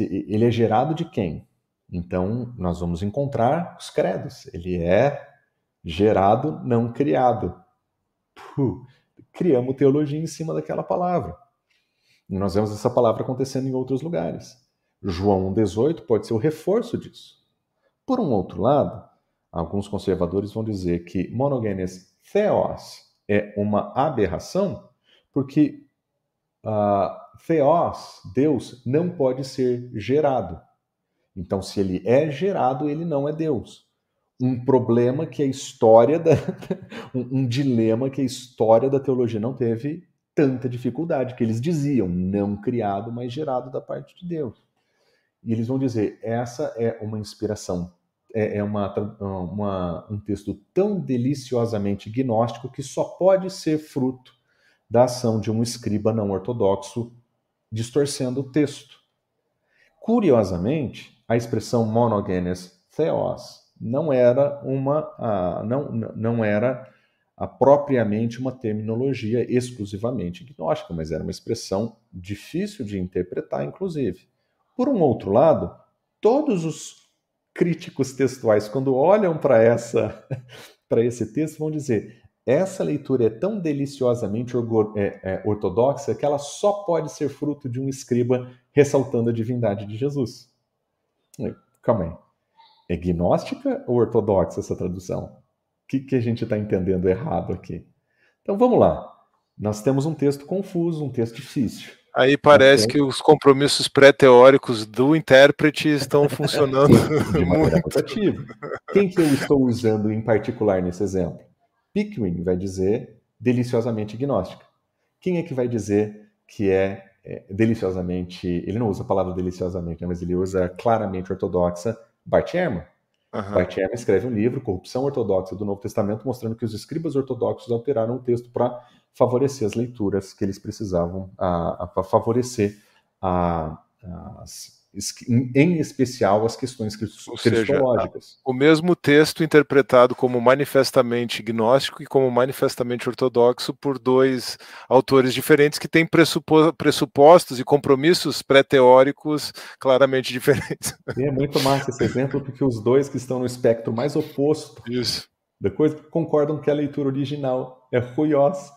Ele é gerado de quem? Então, nós vamos encontrar os credos. Ele é gerado, não criado. Puh, criamos teologia em cima daquela palavra. E nós vemos essa palavra acontecendo em outros lugares. João 1,18 pode ser o reforço disso. Por um outro lado, alguns conservadores vão dizer que monogenes theos é uma aberração, porque uh, theos, Deus, não pode ser gerado. Então, se ele é gerado, ele não é Deus. Um problema que a história da. um, um dilema que a história da teologia não teve tanta dificuldade, que eles diziam não criado, mas gerado da parte de Deus. E eles vão dizer: essa é uma inspiração, é, é uma, uma, um texto tão deliciosamente gnóstico que só pode ser fruto da ação de um escriba não ortodoxo distorcendo o texto. Curiosamente, a expressão monogenes theos não era uma não, não era a, propriamente uma terminologia exclusivamente gnóstica, mas era uma expressão difícil de interpretar, inclusive. Por um outro lado, todos os críticos textuais, quando olham para essa para esse texto, vão dizer: essa leitura é tão deliciosamente é, é, ortodoxa que ela só pode ser fruto de um escriba ressaltando a divindade de Jesus. Calma aí. É gnóstica ou ortodoxa essa tradução? O que, que a gente está entendendo errado aqui? Então vamos lá. Nós temos um texto confuso, um texto difícil. Aí parece que os compromissos pré-teóricos do intérprete estão funcionando rotativa. Quem que eu estou usando em particular nesse exemplo? Pickering vai dizer deliciosamente gnóstica. Quem é que vai dizer que é, é deliciosamente, ele não usa a palavra deliciosamente, né, mas ele usa claramente ortodoxa, Bart Ehrman. Uhum. Bart Ehrman escreve um livro, Corrupção Ortodoxa do Novo Testamento, mostrando que os escribas ortodoxos alteraram o texto para favorecer as leituras que eles precisavam para favorecer a, as, em especial as questões cristológicas. Seja, o mesmo texto interpretado como manifestamente gnóstico e como manifestamente ortodoxo por dois autores diferentes que têm pressupostos e compromissos pré-teóricos claramente diferentes. E é muito massa esse exemplo porque os dois que estão no espectro mais oposto Isso. Da coisa concordam que a leitura original é ruios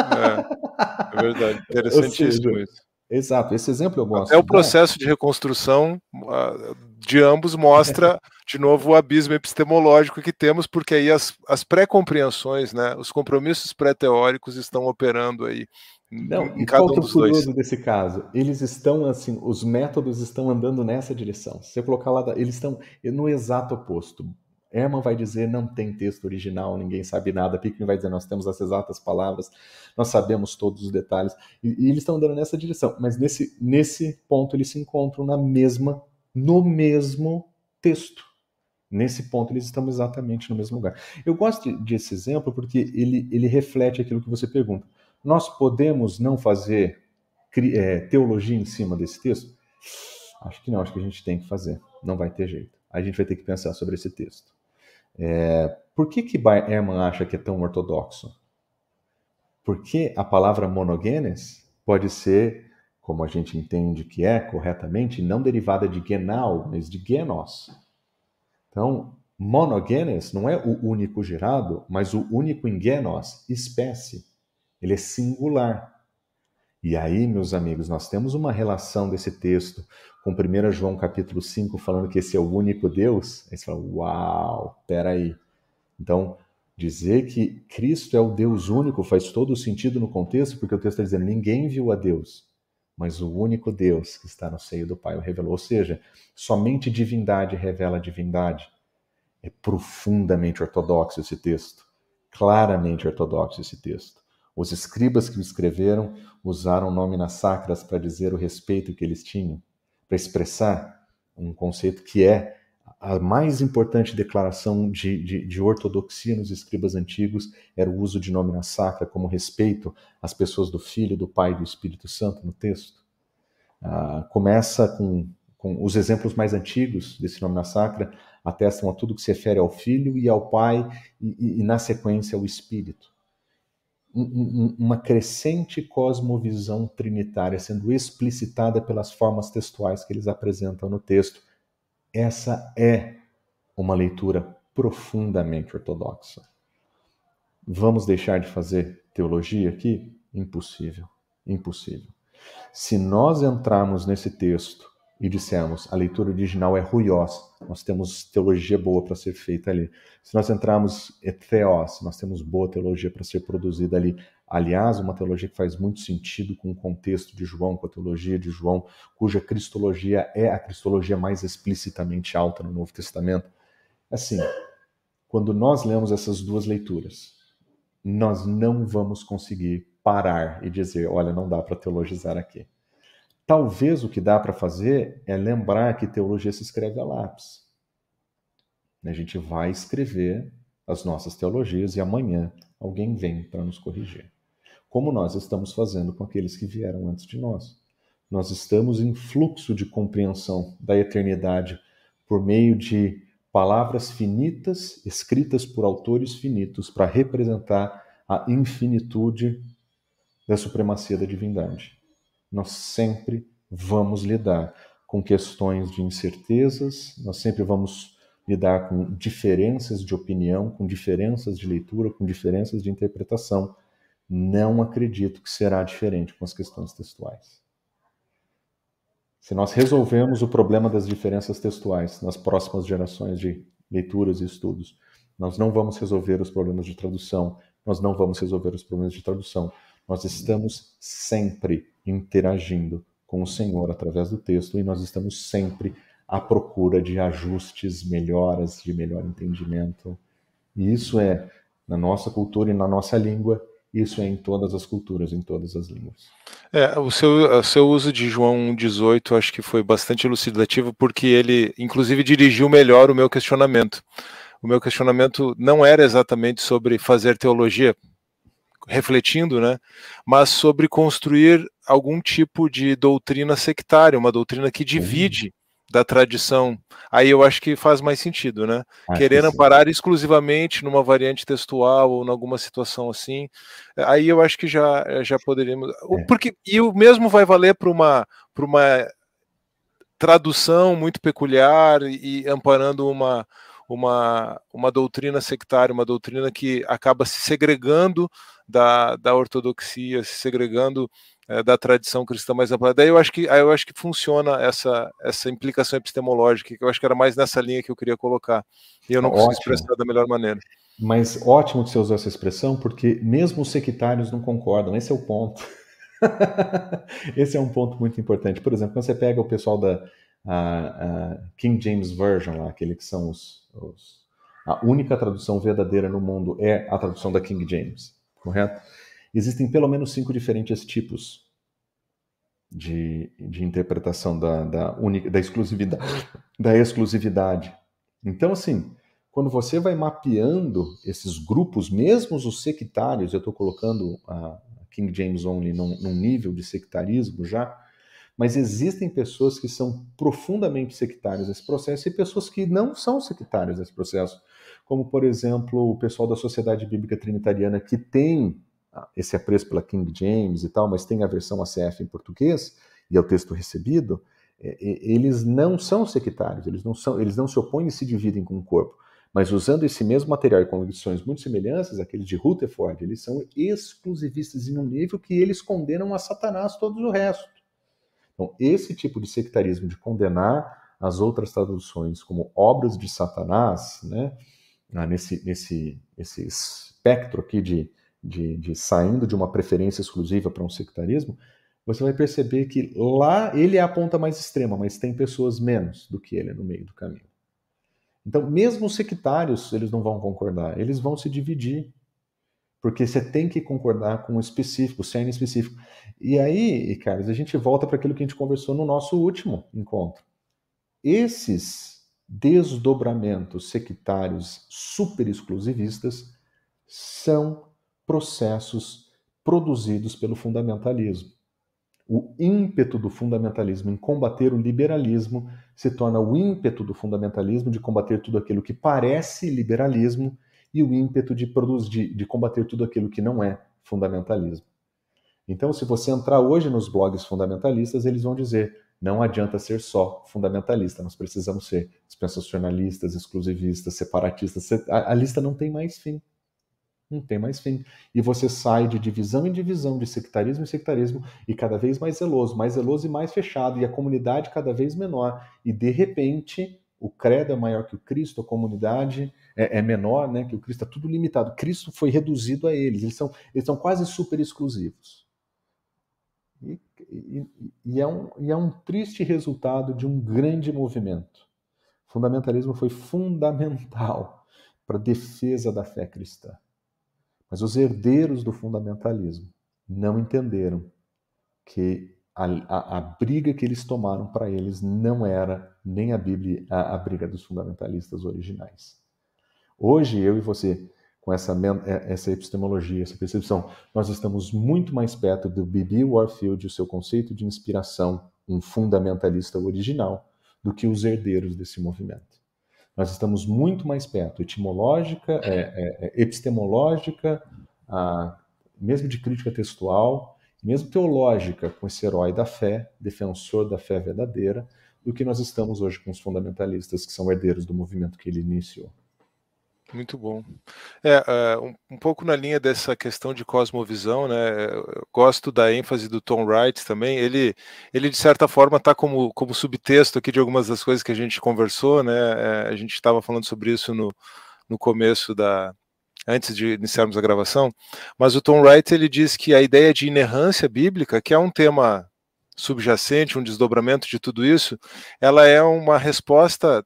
é, é verdade. Interessantíssimo seja, isso. Exato, esse exemplo eu gosto. É o processo de reconstrução uh, de ambos mostra, de novo, o abismo epistemológico que temos, porque aí as, as pré-compreensões, né, os compromissos pré-teóricos estão operando aí não, em cada um dos dois. desse caso? Eles estão assim, os métodos estão andando nessa direção. Se você colocar lá, eles estão no exato oposto. Herman vai dizer não tem texto original, ninguém sabe nada. Pickman vai dizer nós temos as exatas palavras, nós sabemos todos os detalhes. E, e eles estão andando nessa direção. Mas nesse, nesse ponto eles se encontram na mesma, no mesmo texto. Nesse ponto eles estão exatamente no mesmo lugar. Eu gosto desse exemplo porque ele, ele reflete aquilo que você pergunta. Nós podemos não fazer é, teologia em cima desse texto? Acho que não, acho que a gente tem que fazer. Não vai ter jeito. A gente vai ter que pensar sobre esse texto. É, por que, que Ehrman acha que é tão ortodoxo? Porque a palavra monogenes pode ser, como a gente entende que é corretamente, não derivada de genal, mas de genos. Então, monogenes não é o único gerado, mas o único em genos, espécie. Ele é singular. E aí, meus amigos, nós temos uma relação desse texto com 1 João capítulo 5, falando que esse é o único Deus. Aí você fala, uau, peraí. Então, dizer que Cristo é o Deus único faz todo sentido no contexto, porque o texto está dizendo, ninguém viu a Deus, mas o único Deus que está no seio do Pai o revelou. Ou seja, somente divindade revela divindade. É profundamente ortodoxo esse texto. Claramente ortodoxo esse texto. Os escribas que o escreveram usaram nóminas sacras para dizer o respeito que eles tinham, para expressar um conceito que é a mais importante declaração de, de, de, ortodoxia nos escribas antigos era o uso de nómina sacra como respeito às pessoas do Filho, do Pai e do Espírito Santo no texto. Ah, começa com, com os exemplos mais antigos desse nómina sacra, atestam a tudo que se refere ao Filho e ao Pai e, e, e na sequência ao Espírito uma crescente cosmovisão trinitária sendo explicitada pelas formas textuais que eles apresentam no texto. Essa é uma leitura profundamente ortodoxa. Vamos deixar de fazer teologia aqui? Impossível. Impossível. Se nós entrarmos nesse texto e dissemos a leitura original é ruios, nós temos teologia boa para ser feita ali. Se nós entrarmos theos, nós temos boa teologia para ser produzida ali. Aliás, uma teologia que faz muito sentido com o contexto de João, com a teologia de João, cuja cristologia é a cristologia mais explicitamente alta no Novo Testamento. Assim, quando nós lemos essas duas leituras, nós não vamos conseguir parar e dizer, olha, não dá para teologizar aqui. Talvez o que dá para fazer é lembrar que teologia se escreve a lápis. A gente vai escrever as nossas teologias e amanhã alguém vem para nos corrigir. Como nós estamos fazendo com aqueles que vieram antes de nós. Nós estamos em fluxo de compreensão da eternidade por meio de palavras finitas escritas por autores finitos para representar a infinitude da supremacia da divindade nós sempre vamos lidar com questões de incertezas, nós sempre vamos lidar com diferenças de opinião, com diferenças de leitura, com diferenças de interpretação. Não acredito que será diferente com as questões textuais. Se nós resolvemos o problema das diferenças textuais nas próximas gerações de leituras e estudos, nós não vamos resolver os problemas de tradução, nós não vamos resolver os problemas de tradução. Nós estamos sempre interagindo com o Senhor através do texto e nós estamos sempre à procura de ajustes, melhoras, de melhor entendimento. E isso é na nossa cultura e na nossa língua, isso é em todas as culturas, em todas as línguas. É, o seu, o seu uso de João 18 acho que foi bastante elucidativo, porque ele, inclusive, dirigiu melhor o meu questionamento. O meu questionamento não era exatamente sobre fazer teologia, refletindo, né, mas sobre construir algum tipo de doutrina sectária, uma doutrina que divide da tradição. Aí eu acho que faz mais sentido, né? Acho Querer amparar exclusivamente numa variante textual ou em alguma situação assim. Aí eu acho que já já poderíamos, é. porque e o mesmo vai valer para uma para uma tradução muito peculiar e amparando uma uma, uma doutrina sectária, uma doutrina que acaba se segregando da, da ortodoxia, se segregando é, da tradição cristã mais ampla. Daí eu acho que eu acho que funciona essa essa implicação epistemológica, que eu acho que era mais nessa linha que eu queria colocar. E eu não Ótimo. consigo expressar da melhor maneira. Mas ótimo que você usou essa expressão, porque mesmo os sectários não concordam, esse é o ponto. esse é um ponto muito importante. Por exemplo, quando você pega o pessoal da a, a King James Version, lá, aquele que são os, os, a única tradução verdadeira no mundo é a tradução da King James, correto? Existem pelo menos cinco diferentes tipos de, de interpretação da, da, única, da, exclusividade, da exclusividade. Então, assim, quando você vai mapeando esses grupos, mesmo os sectários, eu estou colocando a King James Only num, num nível de sectarismo já, mas existem pessoas que são profundamente sectárias nesse processo e pessoas que não são sectárias nesse processo, como, por exemplo, o pessoal da Sociedade Bíblica Trinitariana, que tem ah, esse apreço pela King James e tal, mas tem a versão ACF em português, e é o texto recebido, é, eles não são sectários, eles não, são, eles não se opõem e se dividem com o corpo. Mas usando esse mesmo material e condições muito semelhantes àqueles de Rutherford, eles são exclusivistas em um nível que eles condenam a Satanás todo o resto. Então, esse tipo de sectarismo de condenar as outras traduções como obras de Satanás, né, ah, nesse, nesse esse espectro aqui de, de, de saindo de uma preferência exclusiva para um sectarismo, você vai perceber que lá ele é a ponta mais extrema, mas tem pessoas menos do que ele no meio do caminho. Então, mesmo os sectários, eles não vão concordar, eles vão se dividir. Porque você tem que concordar com o específico, o cerne específico. E aí, Carlos, a gente volta para aquilo que a gente conversou no nosso último encontro. Esses desdobramentos sectários super exclusivistas são processos produzidos pelo fundamentalismo. O ímpeto do fundamentalismo em combater o liberalismo se torna o ímpeto do fundamentalismo de combater tudo aquilo que parece liberalismo e o ímpeto de produzir, de, combater tudo aquilo que não é fundamentalismo. Então, se você entrar hoje nos blogs fundamentalistas, eles vão dizer: não adianta ser só fundamentalista, nós precisamos ser dispensacionalistas, exclusivistas, separatistas. A, a, lista não tem mais fim. Não tem mais fim. E você sai de divisão em divisão, de sectarismo em sectarismo, e cada vez mais zeloso, mais zeloso e mais fechado, e a comunidade cada vez menor. E de repente, o credo é maior que o Cristo, a comunidade é, é menor, né, que o Cristo está tudo limitado. Cristo foi reduzido a eles, eles são, eles são quase super exclusivos. E, e, e, é um, e é um triste resultado de um grande movimento. O fundamentalismo foi fundamental para a defesa da fé cristã. Mas os herdeiros do fundamentalismo não entenderam que a, a, a briga que eles tomaram para eles não era nem a Bíblia, a, a briga dos fundamentalistas originais. Hoje, eu e você, com essa, é, essa epistemologia, essa percepção, nós estamos muito mais perto do B.B. Warfield o seu conceito de inspiração, um fundamentalista original, do que os herdeiros desse movimento. Nós estamos muito mais perto, etimológica, é, é, é epistemológica, a, mesmo de crítica textual, mesmo teológica, com esse herói da fé, defensor da fé verdadeira, do que nós estamos hoje com os fundamentalistas, que são herdeiros do movimento que ele iniciou. Muito bom. É, uh, um, um, pouco na linha dessa questão de cosmovisão, né? Gosto da ênfase do Tom Wright também. Ele, ele de certa forma, está como, como subtexto aqui de algumas das coisas que a gente conversou, né? É, a gente estava falando sobre isso no, no começo da, antes de iniciarmos a gravação, mas o Tom Wright ele diz que a ideia de inerrância bíblica, que é um tema subjacente, um desdobramento de tudo isso, ela é uma resposta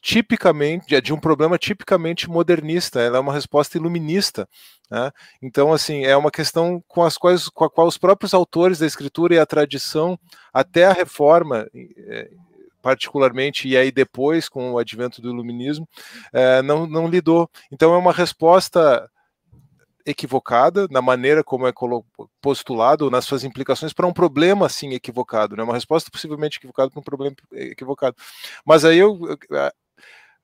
tipicamente de um problema tipicamente modernista, ela é uma resposta iluminista. Né? Então, assim, é uma questão com as quais com a qual os próprios autores da escritura e a tradição, até a reforma, é, particularmente, e aí depois, com o advento do iluminismo, é, não, não lidou. Então, é uma resposta equivocada na maneira como é postulado, nas suas implicações para um problema assim equivocado, né? Uma resposta possivelmente equivocada para um problema equivocado. Mas aí eu,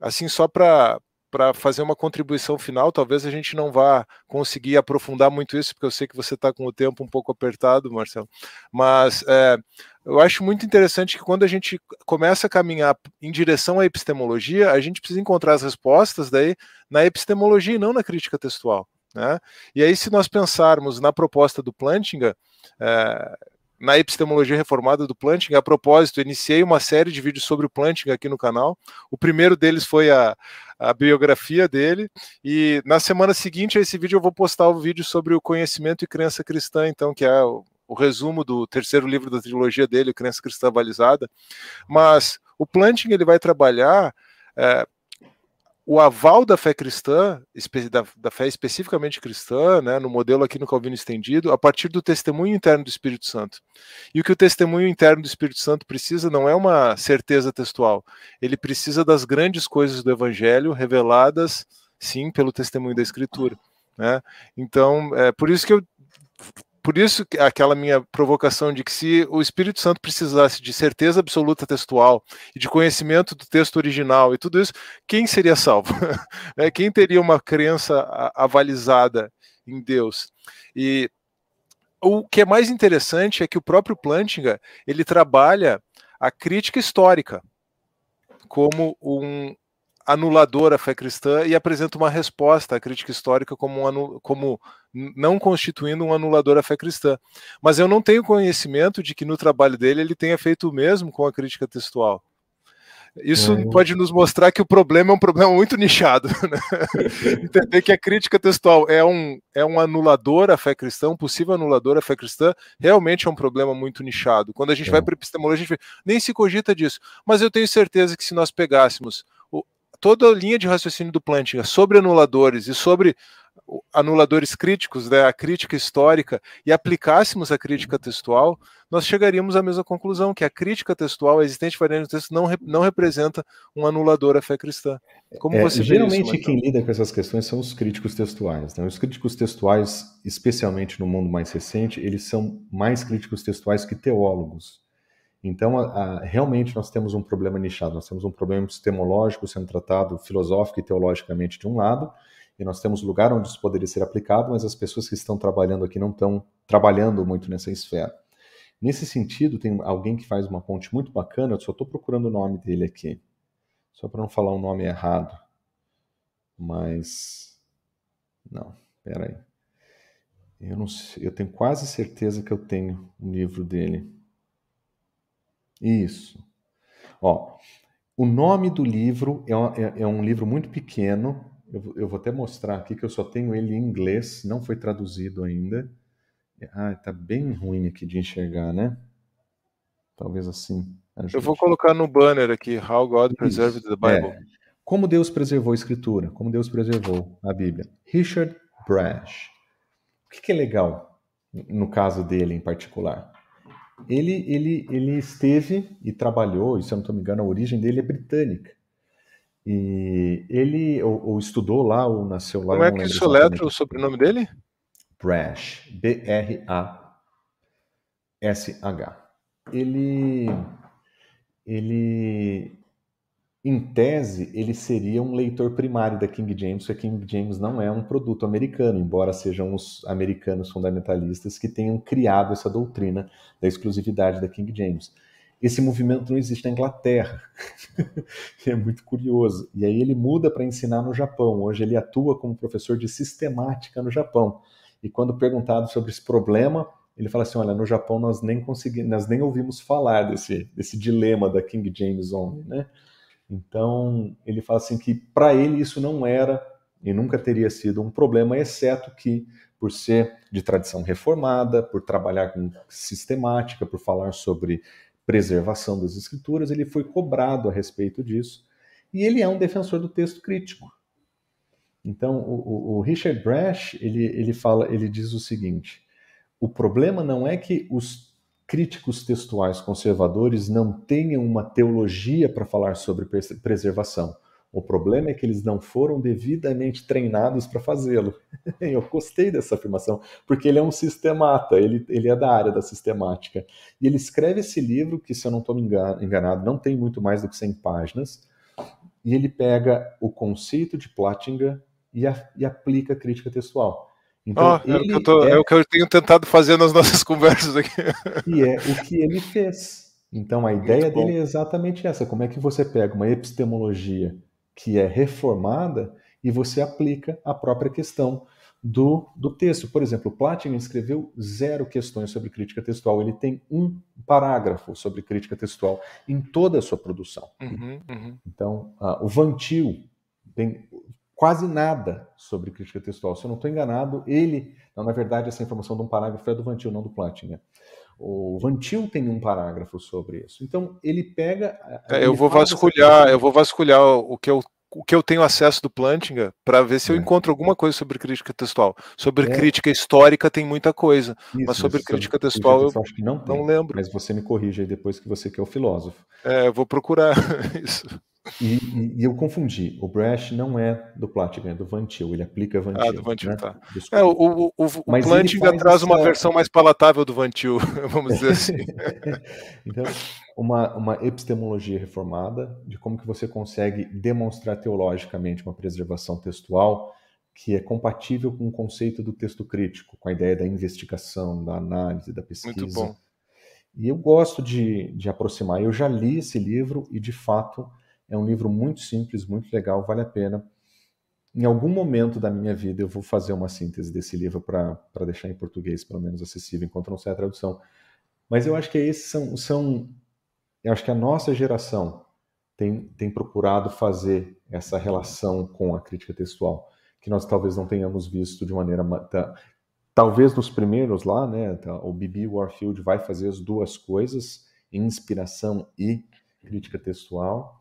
assim só para para fazer uma contribuição final, talvez a gente não vá conseguir aprofundar muito isso, porque eu sei que você está com o tempo um pouco apertado, Marcelo. Mas é, eu acho muito interessante que quando a gente começa a caminhar em direção à epistemologia, a gente precisa encontrar as respostas daí na epistemologia e não na crítica textual. Né? E aí, se nós pensarmos na proposta do Plantinga, é, na epistemologia reformada do Planting. A propósito, iniciei uma série de vídeos sobre o Planting aqui no canal. O primeiro deles foi a, a biografia dele, e na semana seguinte a esse vídeo eu vou postar o vídeo sobre o conhecimento e crença cristã, então, que é o, o resumo do terceiro livro da trilogia dele, Crença Cristã Balizada. Mas o Planting ele vai trabalhar é, o aval da fé cristã, da, da, fé especificamente cristã, né, no modelo aqui no Calvino estendido, a partir do testemunho interno do Espírito Santo. E o que o testemunho interno do Espírito Santo precisa não é uma certeza textual, ele precisa das grandes coisas do Evangelho reveladas, sim, pelo testemunho da Escritura. Né? Então, é por isso que eu por isso aquela minha provocação de que se o Espírito Santo precisasse de certeza absoluta textual e de conhecimento do texto original e tudo isso, quem seria salvo? É, quem teria uma crença avalizada em Deus? E o que é mais interessante é que o próprio Plantinga ele trabalha a crítica histórica como um, anulador à fé cristã e apresenta uma resposta à crítica histórica como, um como não constituindo um anulador à fé cristã. Mas eu não tenho conhecimento de que no trabalho dele ele tenha feito o mesmo com a crítica textual. Isso é. pode nos mostrar que o problema é um problema muito nichado. Né? Entender que a crítica textual é um, é um anulador à fé cristã, um possível anulador à fé cristã, realmente é um problema muito nichado. Quando a gente é. vai para a epistemologia, a gente nem se cogita disso. Mas eu tenho certeza que se nós pegássemos toda a linha de raciocínio do Plantinga sobre anuladores e sobre anuladores críticos, né, a crítica histórica, e aplicássemos a crítica textual, nós chegaríamos à mesma conclusão, que a crítica textual, a existente variante do texto, não, não representa um anulador à fé cristã. Como é, você geralmente isso, quem lida com essas questões são os críticos textuais. Né? Os críticos textuais, especialmente no mundo mais recente, eles são mais críticos textuais que teólogos. Então, a, a, realmente nós temos um problema nichado, nós temos um problema epistemológico sendo tratado filosófico e teologicamente de um lado, e nós temos lugar onde isso poderia ser aplicado, mas as pessoas que estão trabalhando aqui não estão trabalhando muito nessa esfera. Nesse sentido, tem alguém que faz uma ponte muito bacana, eu só estou procurando o nome dele aqui, só para não falar o nome errado. Mas. Não, peraí. Eu, não eu tenho quase certeza que eu tenho um livro dele. Isso. Ó, o nome do livro é, é, é um livro muito pequeno. Eu, eu, vou até mostrar aqui que eu só tenho ele em inglês, não foi traduzido ainda. Ah, tá bem ruim aqui de enxergar, né? Talvez assim. Ajude. Eu vou colocar no banner aqui, How God Preserved the Bible. É. Como Deus preservou a Escritura, como Deus preservou a Bíblia. Richard Brash. O que, que é legal no caso dele em particular? Ele, ele, ele esteve e trabalhou, e se eu não estou me engano, a origem dele é britânica. E ele ou, ou estudou lá, ou nasceu lá. Como é que isso letra o sobrenome dele? Brash. B-R-A-S-H. Ele, ele em tese, ele seria um leitor primário da King James, porque a King James não é um produto americano, embora sejam os americanos fundamentalistas que tenham criado essa doutrina da exclusividade da King James. Esse movimento não existe na Inglaterra. é muito curioso. E aí ele muda para ensinar no Japão. Hoje ele atua como professor de sistemática no Japão. E quando perguntado sobre esse problema, ele fala assim: olha, no Japão nós nem conseguimos, nós nem ouvimos falar desse, desse dilema da King James Only, né? Então, ele fala assim que para ele isso não era e nunca teria sido um problema, exceto que por ser de tradição reformada, por trabalhar com sistemática, por falar sobre preservação das escrituras, ele foi cobrado a respeito disso. E ele é um defensor do texto crítico. Então, o, o Richard Brash, ele, ele fala, ele diz o seguinte: o problema não é que os críticos textuais conservadores não tenham uma teologia para falar sobre preservação. O problema é que eles não foram devidamente treinados para fazê-lo. Eu gostei dessa afirmação, porque ele é um sistemata, ele, ele é da área da sistemática. E ele escreve esse livro, que, se eu não estou enganado, não tem muito mais do que 100 páginas, e ele pega o conceito de Plattinger e, a, e aplica a crítica textual. Então, oh, é, o tô, é... é, o que eu tenho tentado fazer nas nossas conversas aqui. E é o que ele fez. Então a ideia dele é exatamente essa: como é que você pega uma epistemologia que é reformada e você aplica a própria questão do, do texto. Por exemplo, Platigan escreveu zero questões sobre crítica textual. Ele tem um parágrafo sobre crítica textual em toda a sua produção. Uhum, uhum. Então, uh, o Vantil tem quase nada sobre crítica textual. Se eu não estou enganado, ele. Não, na verdade, essa informação de um parágrafo é do Vantil, não do Platigan. O Vantil tem um parágrafo sobre isso. Então, ele pega. É, ele eu vou vasculhar, eu vou vasculhar o que eu o que eu tenho acesso do Plantinga para ver se eu é. encontro alguma coisa sobre crítica textual. Sobre é. crítica histórica tem muita coisa, isso, mas sobre crítica textual eu acho que não, tem, não lembro. Mas você me corrige aí depois que você que é o filósofo. É, eu vou procurar isso. E, e, eu confundi. O Brash não é do Platinum, é do Vantil. Ele aplica Vantil. Ah, do Vantil, né? tá. É, o, o, o, o Plantinga traz essa... uma versão mais palatável do Vantil, vamos dizer assim. então, uma, uma epistemologia reformada de como que você consegue demonstrar teologicamente uma preservação textual que é compatível com o conceito do texto crítico, com a ideia da investigação, da análise, da pesquisa. Muito bom. E eu gosto de, de aproximar. Eu já li esse livro e, de fato, é um livro muito simples, muito legal, vale a pena. Em algum momento da minha vida eu vou fazer uma síntese desse livro para deixar em português, pelo menos acessível, enquanto não sai a tradução. Mas eu acho que esses são, são. Eu acho que a nossa geração tem, tem procurado fazer essa relação com a crítica textual, que nós talvez não tenhamos visto de maneira. Tá, talvez nos primeiros lá, né? Tá, o Bibi Warfield vai fazer as duas coisas, inspiração e crítica textual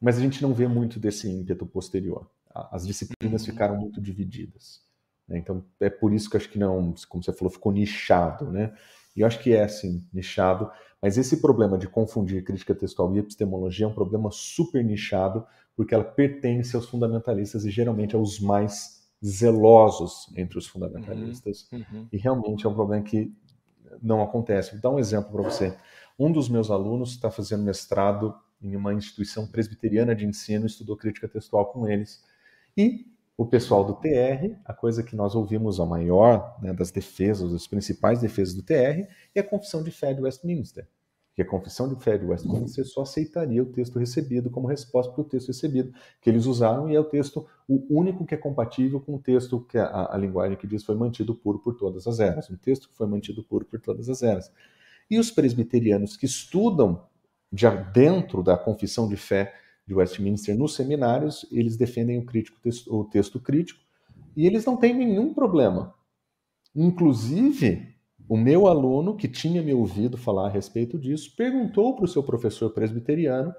mas a gente não vê muito desse ímpeto posterior. As disciplinas uhum. ficaram muito divididas. Né? Então, é por isso que acho que não, como você falou, ficou nichado, né? E eu acho que é, assim, nichado, mas esse problema de confundir crítica textual e epistemologia é um problema super nichado, porque ela pertence aos fundamentalistas e geralmente aos mais zelosos entre os fundamentalistas. Uhum, uhum. E realmente é um problema que não acontece. Vou dar um exemplo para você. Um dos meus alunos está fazendo mestrado em uma instituição presbiteriana de ensino, estudou crítica textual com eles. E o pessoal do TR, a coisa que nós ouvimos a maior né, das defesas, as principais defesas do TR, é a confissão de fé de Westminster. Que a confissão de fé de Westminster só aceitaria o texto recebido como resposta para o texto recebido, que eles usaram, e é o texto o único que é compatível com o texto que a, a linguagem que diz foi mantido puro por todas as eras, um texto que foi mantido puro por todas as eras. E os presbiterianos que estudam já dentro da confissão de fé de Westminster nos seminários, eles defendem o, crítico, o texto crítico e eles não têm nenhum problema. Inclusive, o meu aluno, que tinha me ouvido falar a respeito disso, perguntou para o seu professor presbiteriano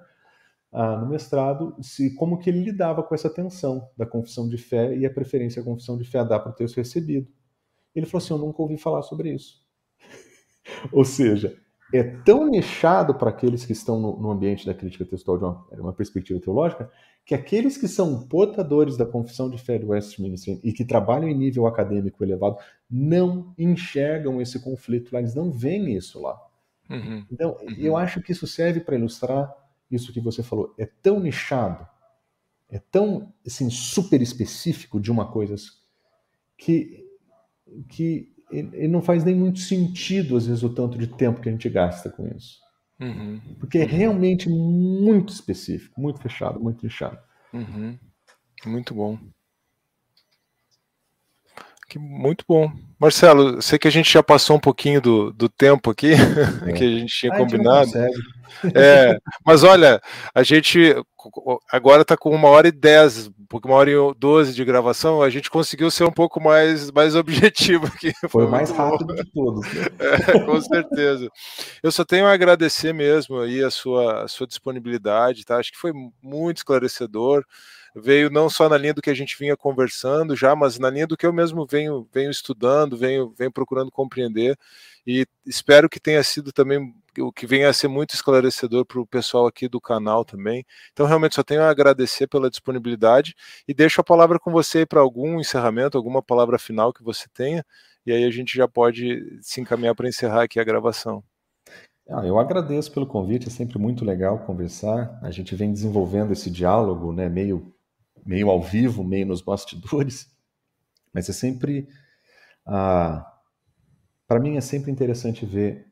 ah, no mestrado se como que ele lidava com essa tensão da confissão de fé e a preferência à confissão de fé a dar para o texto recebido. Ele falou assim: Eu nunca ouvi falar sobre isso. Ou seja, é tão nichado para aqueles que estão no, no, ambiente da crítica textual de uma, uma, perspectiva teológica, que aqueles que são portadores da confissão de fé do Westminster e que trabalham em nível acadêmico elevado não enxergam esse conflito lá, eles não veem isso lá. Uhum, então, uhum. eu acho que isso serve para ilustrar isso que você falou. É tão nichado, é tão assim, super específico de uma coisa que, que ele não faz nem muito sentido, às vezes, o tanto de tempo que a gente gasta com isso. Uhum. Porque é realmente muito específico, muito fechado, muito fechado. Uhum. Muito bom. Que, muito bom. Marcelo, sei que a gente já passou um pouquinho do, do tempo aqui, é. que a gente tinha ah, combinado. É, mas olha, a gente agora está com uma hora e dez, uma hora e doze de gravação, a gente conseguiu ser um pouco mais, mais objetivo aqui. Foi, Foi mais rápido de todos. É, com certeza. Eu só tenho a agradecer mesmo aí a sua, a sua disponibilidade, tá? Acho que foi muito esclarecedor veio não só na linha do que a gente vinha conversando já, mas na linha do que eu mesmo venho, venho estudando, venho, venho procurando compreender e espero que tenha sido também o que venha a ser muito esclarecedor para o pessoal aqui do canal também. Então, realmente, só tenho a agradecer pela disponibilidade e deixo a palavra com você para algum encerramento, alguma palavra final que você tenha, e aí a gente já pode se encaminhar para encerrar aqui a gravação. Ah, eu agradeço pelo convite, é sempre muito legal conversar. A gente vem desenvolvendo esse diálogo, né, meio meio ao vivo, meio nos bastidores, mas é sempre. Ah, Para mim é sempre interessante ver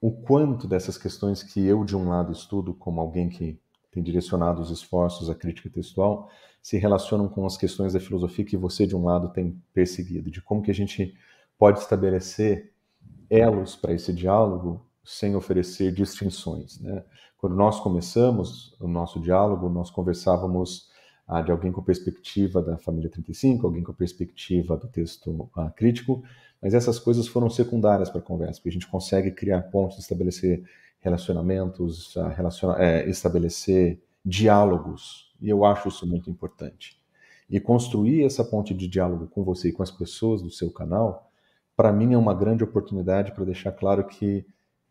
o quanto dessas questões que eu, de um lado, estudo como alguém que tem direcionado os esforços à crítica textual se relacionam com as questões da filosofia que você, de um lado, tem perseguido, de como que a gente pode estabelecer elos para esse diálogo sem oferecer distinções. Né? Quando nós começamos o nosso diálogo, nós conversávamos de alguém com perspectiva da família 35, alguém com perspectiva do texto ah, crítico, mas essas coisas foram secundárias para a conversa, porque a gente consegue criar pontos, estabelecer relacionamentos, ah, relaciona é, estabelecer diálogos, e eu acho isso muito importante. E construir essa ponte de diálogo com você e com as pessoas do seu canal, para mim é uma grande oportunidade para deixar claro que,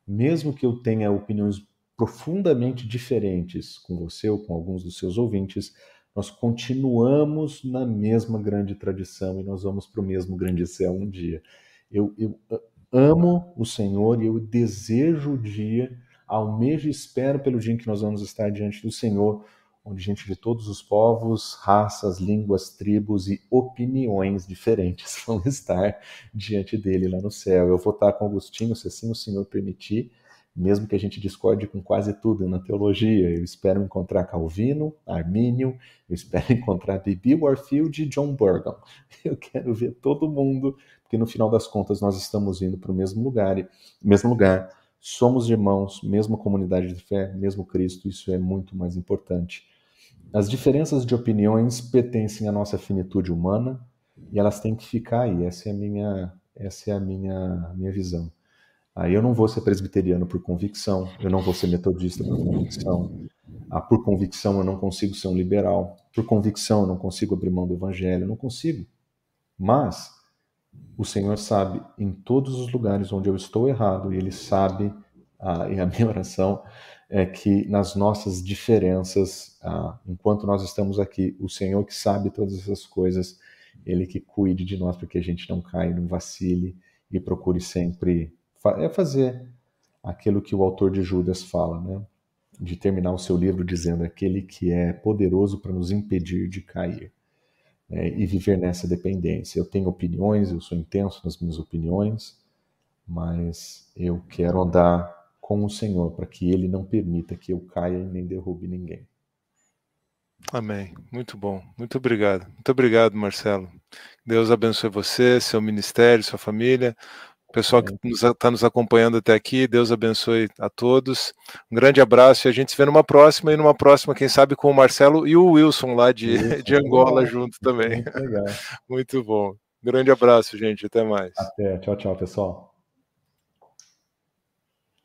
mesmo que eu tenha opiniões profundamente diferentes com você ou com alguns dos seus ouvintes, nós continuamos na mesma grande tradição e nós vamos para o mesmo grande céu um dia. Eu, eu amo o Senhor e eu desejo o dia, almejo e espero pelo dia em que nós vamos estar diante do Senhor, onde gente de todos os povos, raças, línguas, tribos e opiniões diferentes vão estar diante dele lá no céu. Eu vou estar com Agostinho, se assim o Senhor permitir, mesmo que a gente discorde com quase tudo na teologia. Eu espero encontrar Calvino, Armínio, eu espero encontrar Bibi Warfield e John Burgon. Eu quero ver todo mundo, porque no final das contas nós estamos indo para o mesmo lugar, mesmo lugar. Somos irmãos, mesma comunidade de fé, mesmo Cristo, isso é muito mais importante. As diferenças de opiniões pertencem à nossa finitude humana e elas têm que ficar aí. Essa é a minha, essa é a minha, minha visão. Aí eu não vou ser presbiteriano por convicção, eu não vou ser metodista por convicção. Ah, por convicção eu não consigo ser um liberal, por convicção eu não consigo abrir mão do evangelho, eu não consigo. Mas o Senhor sabe em todos os lugares onde eu estou errado e Ele sabe, ah, e a minha oração é que nas nossas diferenças, ah, enquanto nós estamos aqui, o Senhor que sabe todas essas coisas, Ele que cuide de nós para que a gente não caia, não vacile e procure sempre é fazer aquilo que o autor de Judas fala, né? de terminar o seu livro dizendo aquele que é poderoso para nos impedir de cair né? e viver nessa dependência. Eu tenho opiniões, eu sou intenso nas minhas opiniões, mas eu quero andar com o Senhor para que Ele não permita que eu caia e nem derrube ninguém. Amém. Muito bom. Muito obrigado. Muito obrigado, Marcelo. Deus abençoe você, seu ministério, sua família. Pessoal que está nos acompanhando até aqui, Deus abençoe a todos. Um grande abraço e a gente se vê numa próxima e numa próxima, quem sabe, com o Marcelo e o Wilson lá de, de Angola junto também. Muito, Muito bom. Grande abraço, gente. Até mais. Até. Tchau, tchau, pessoal.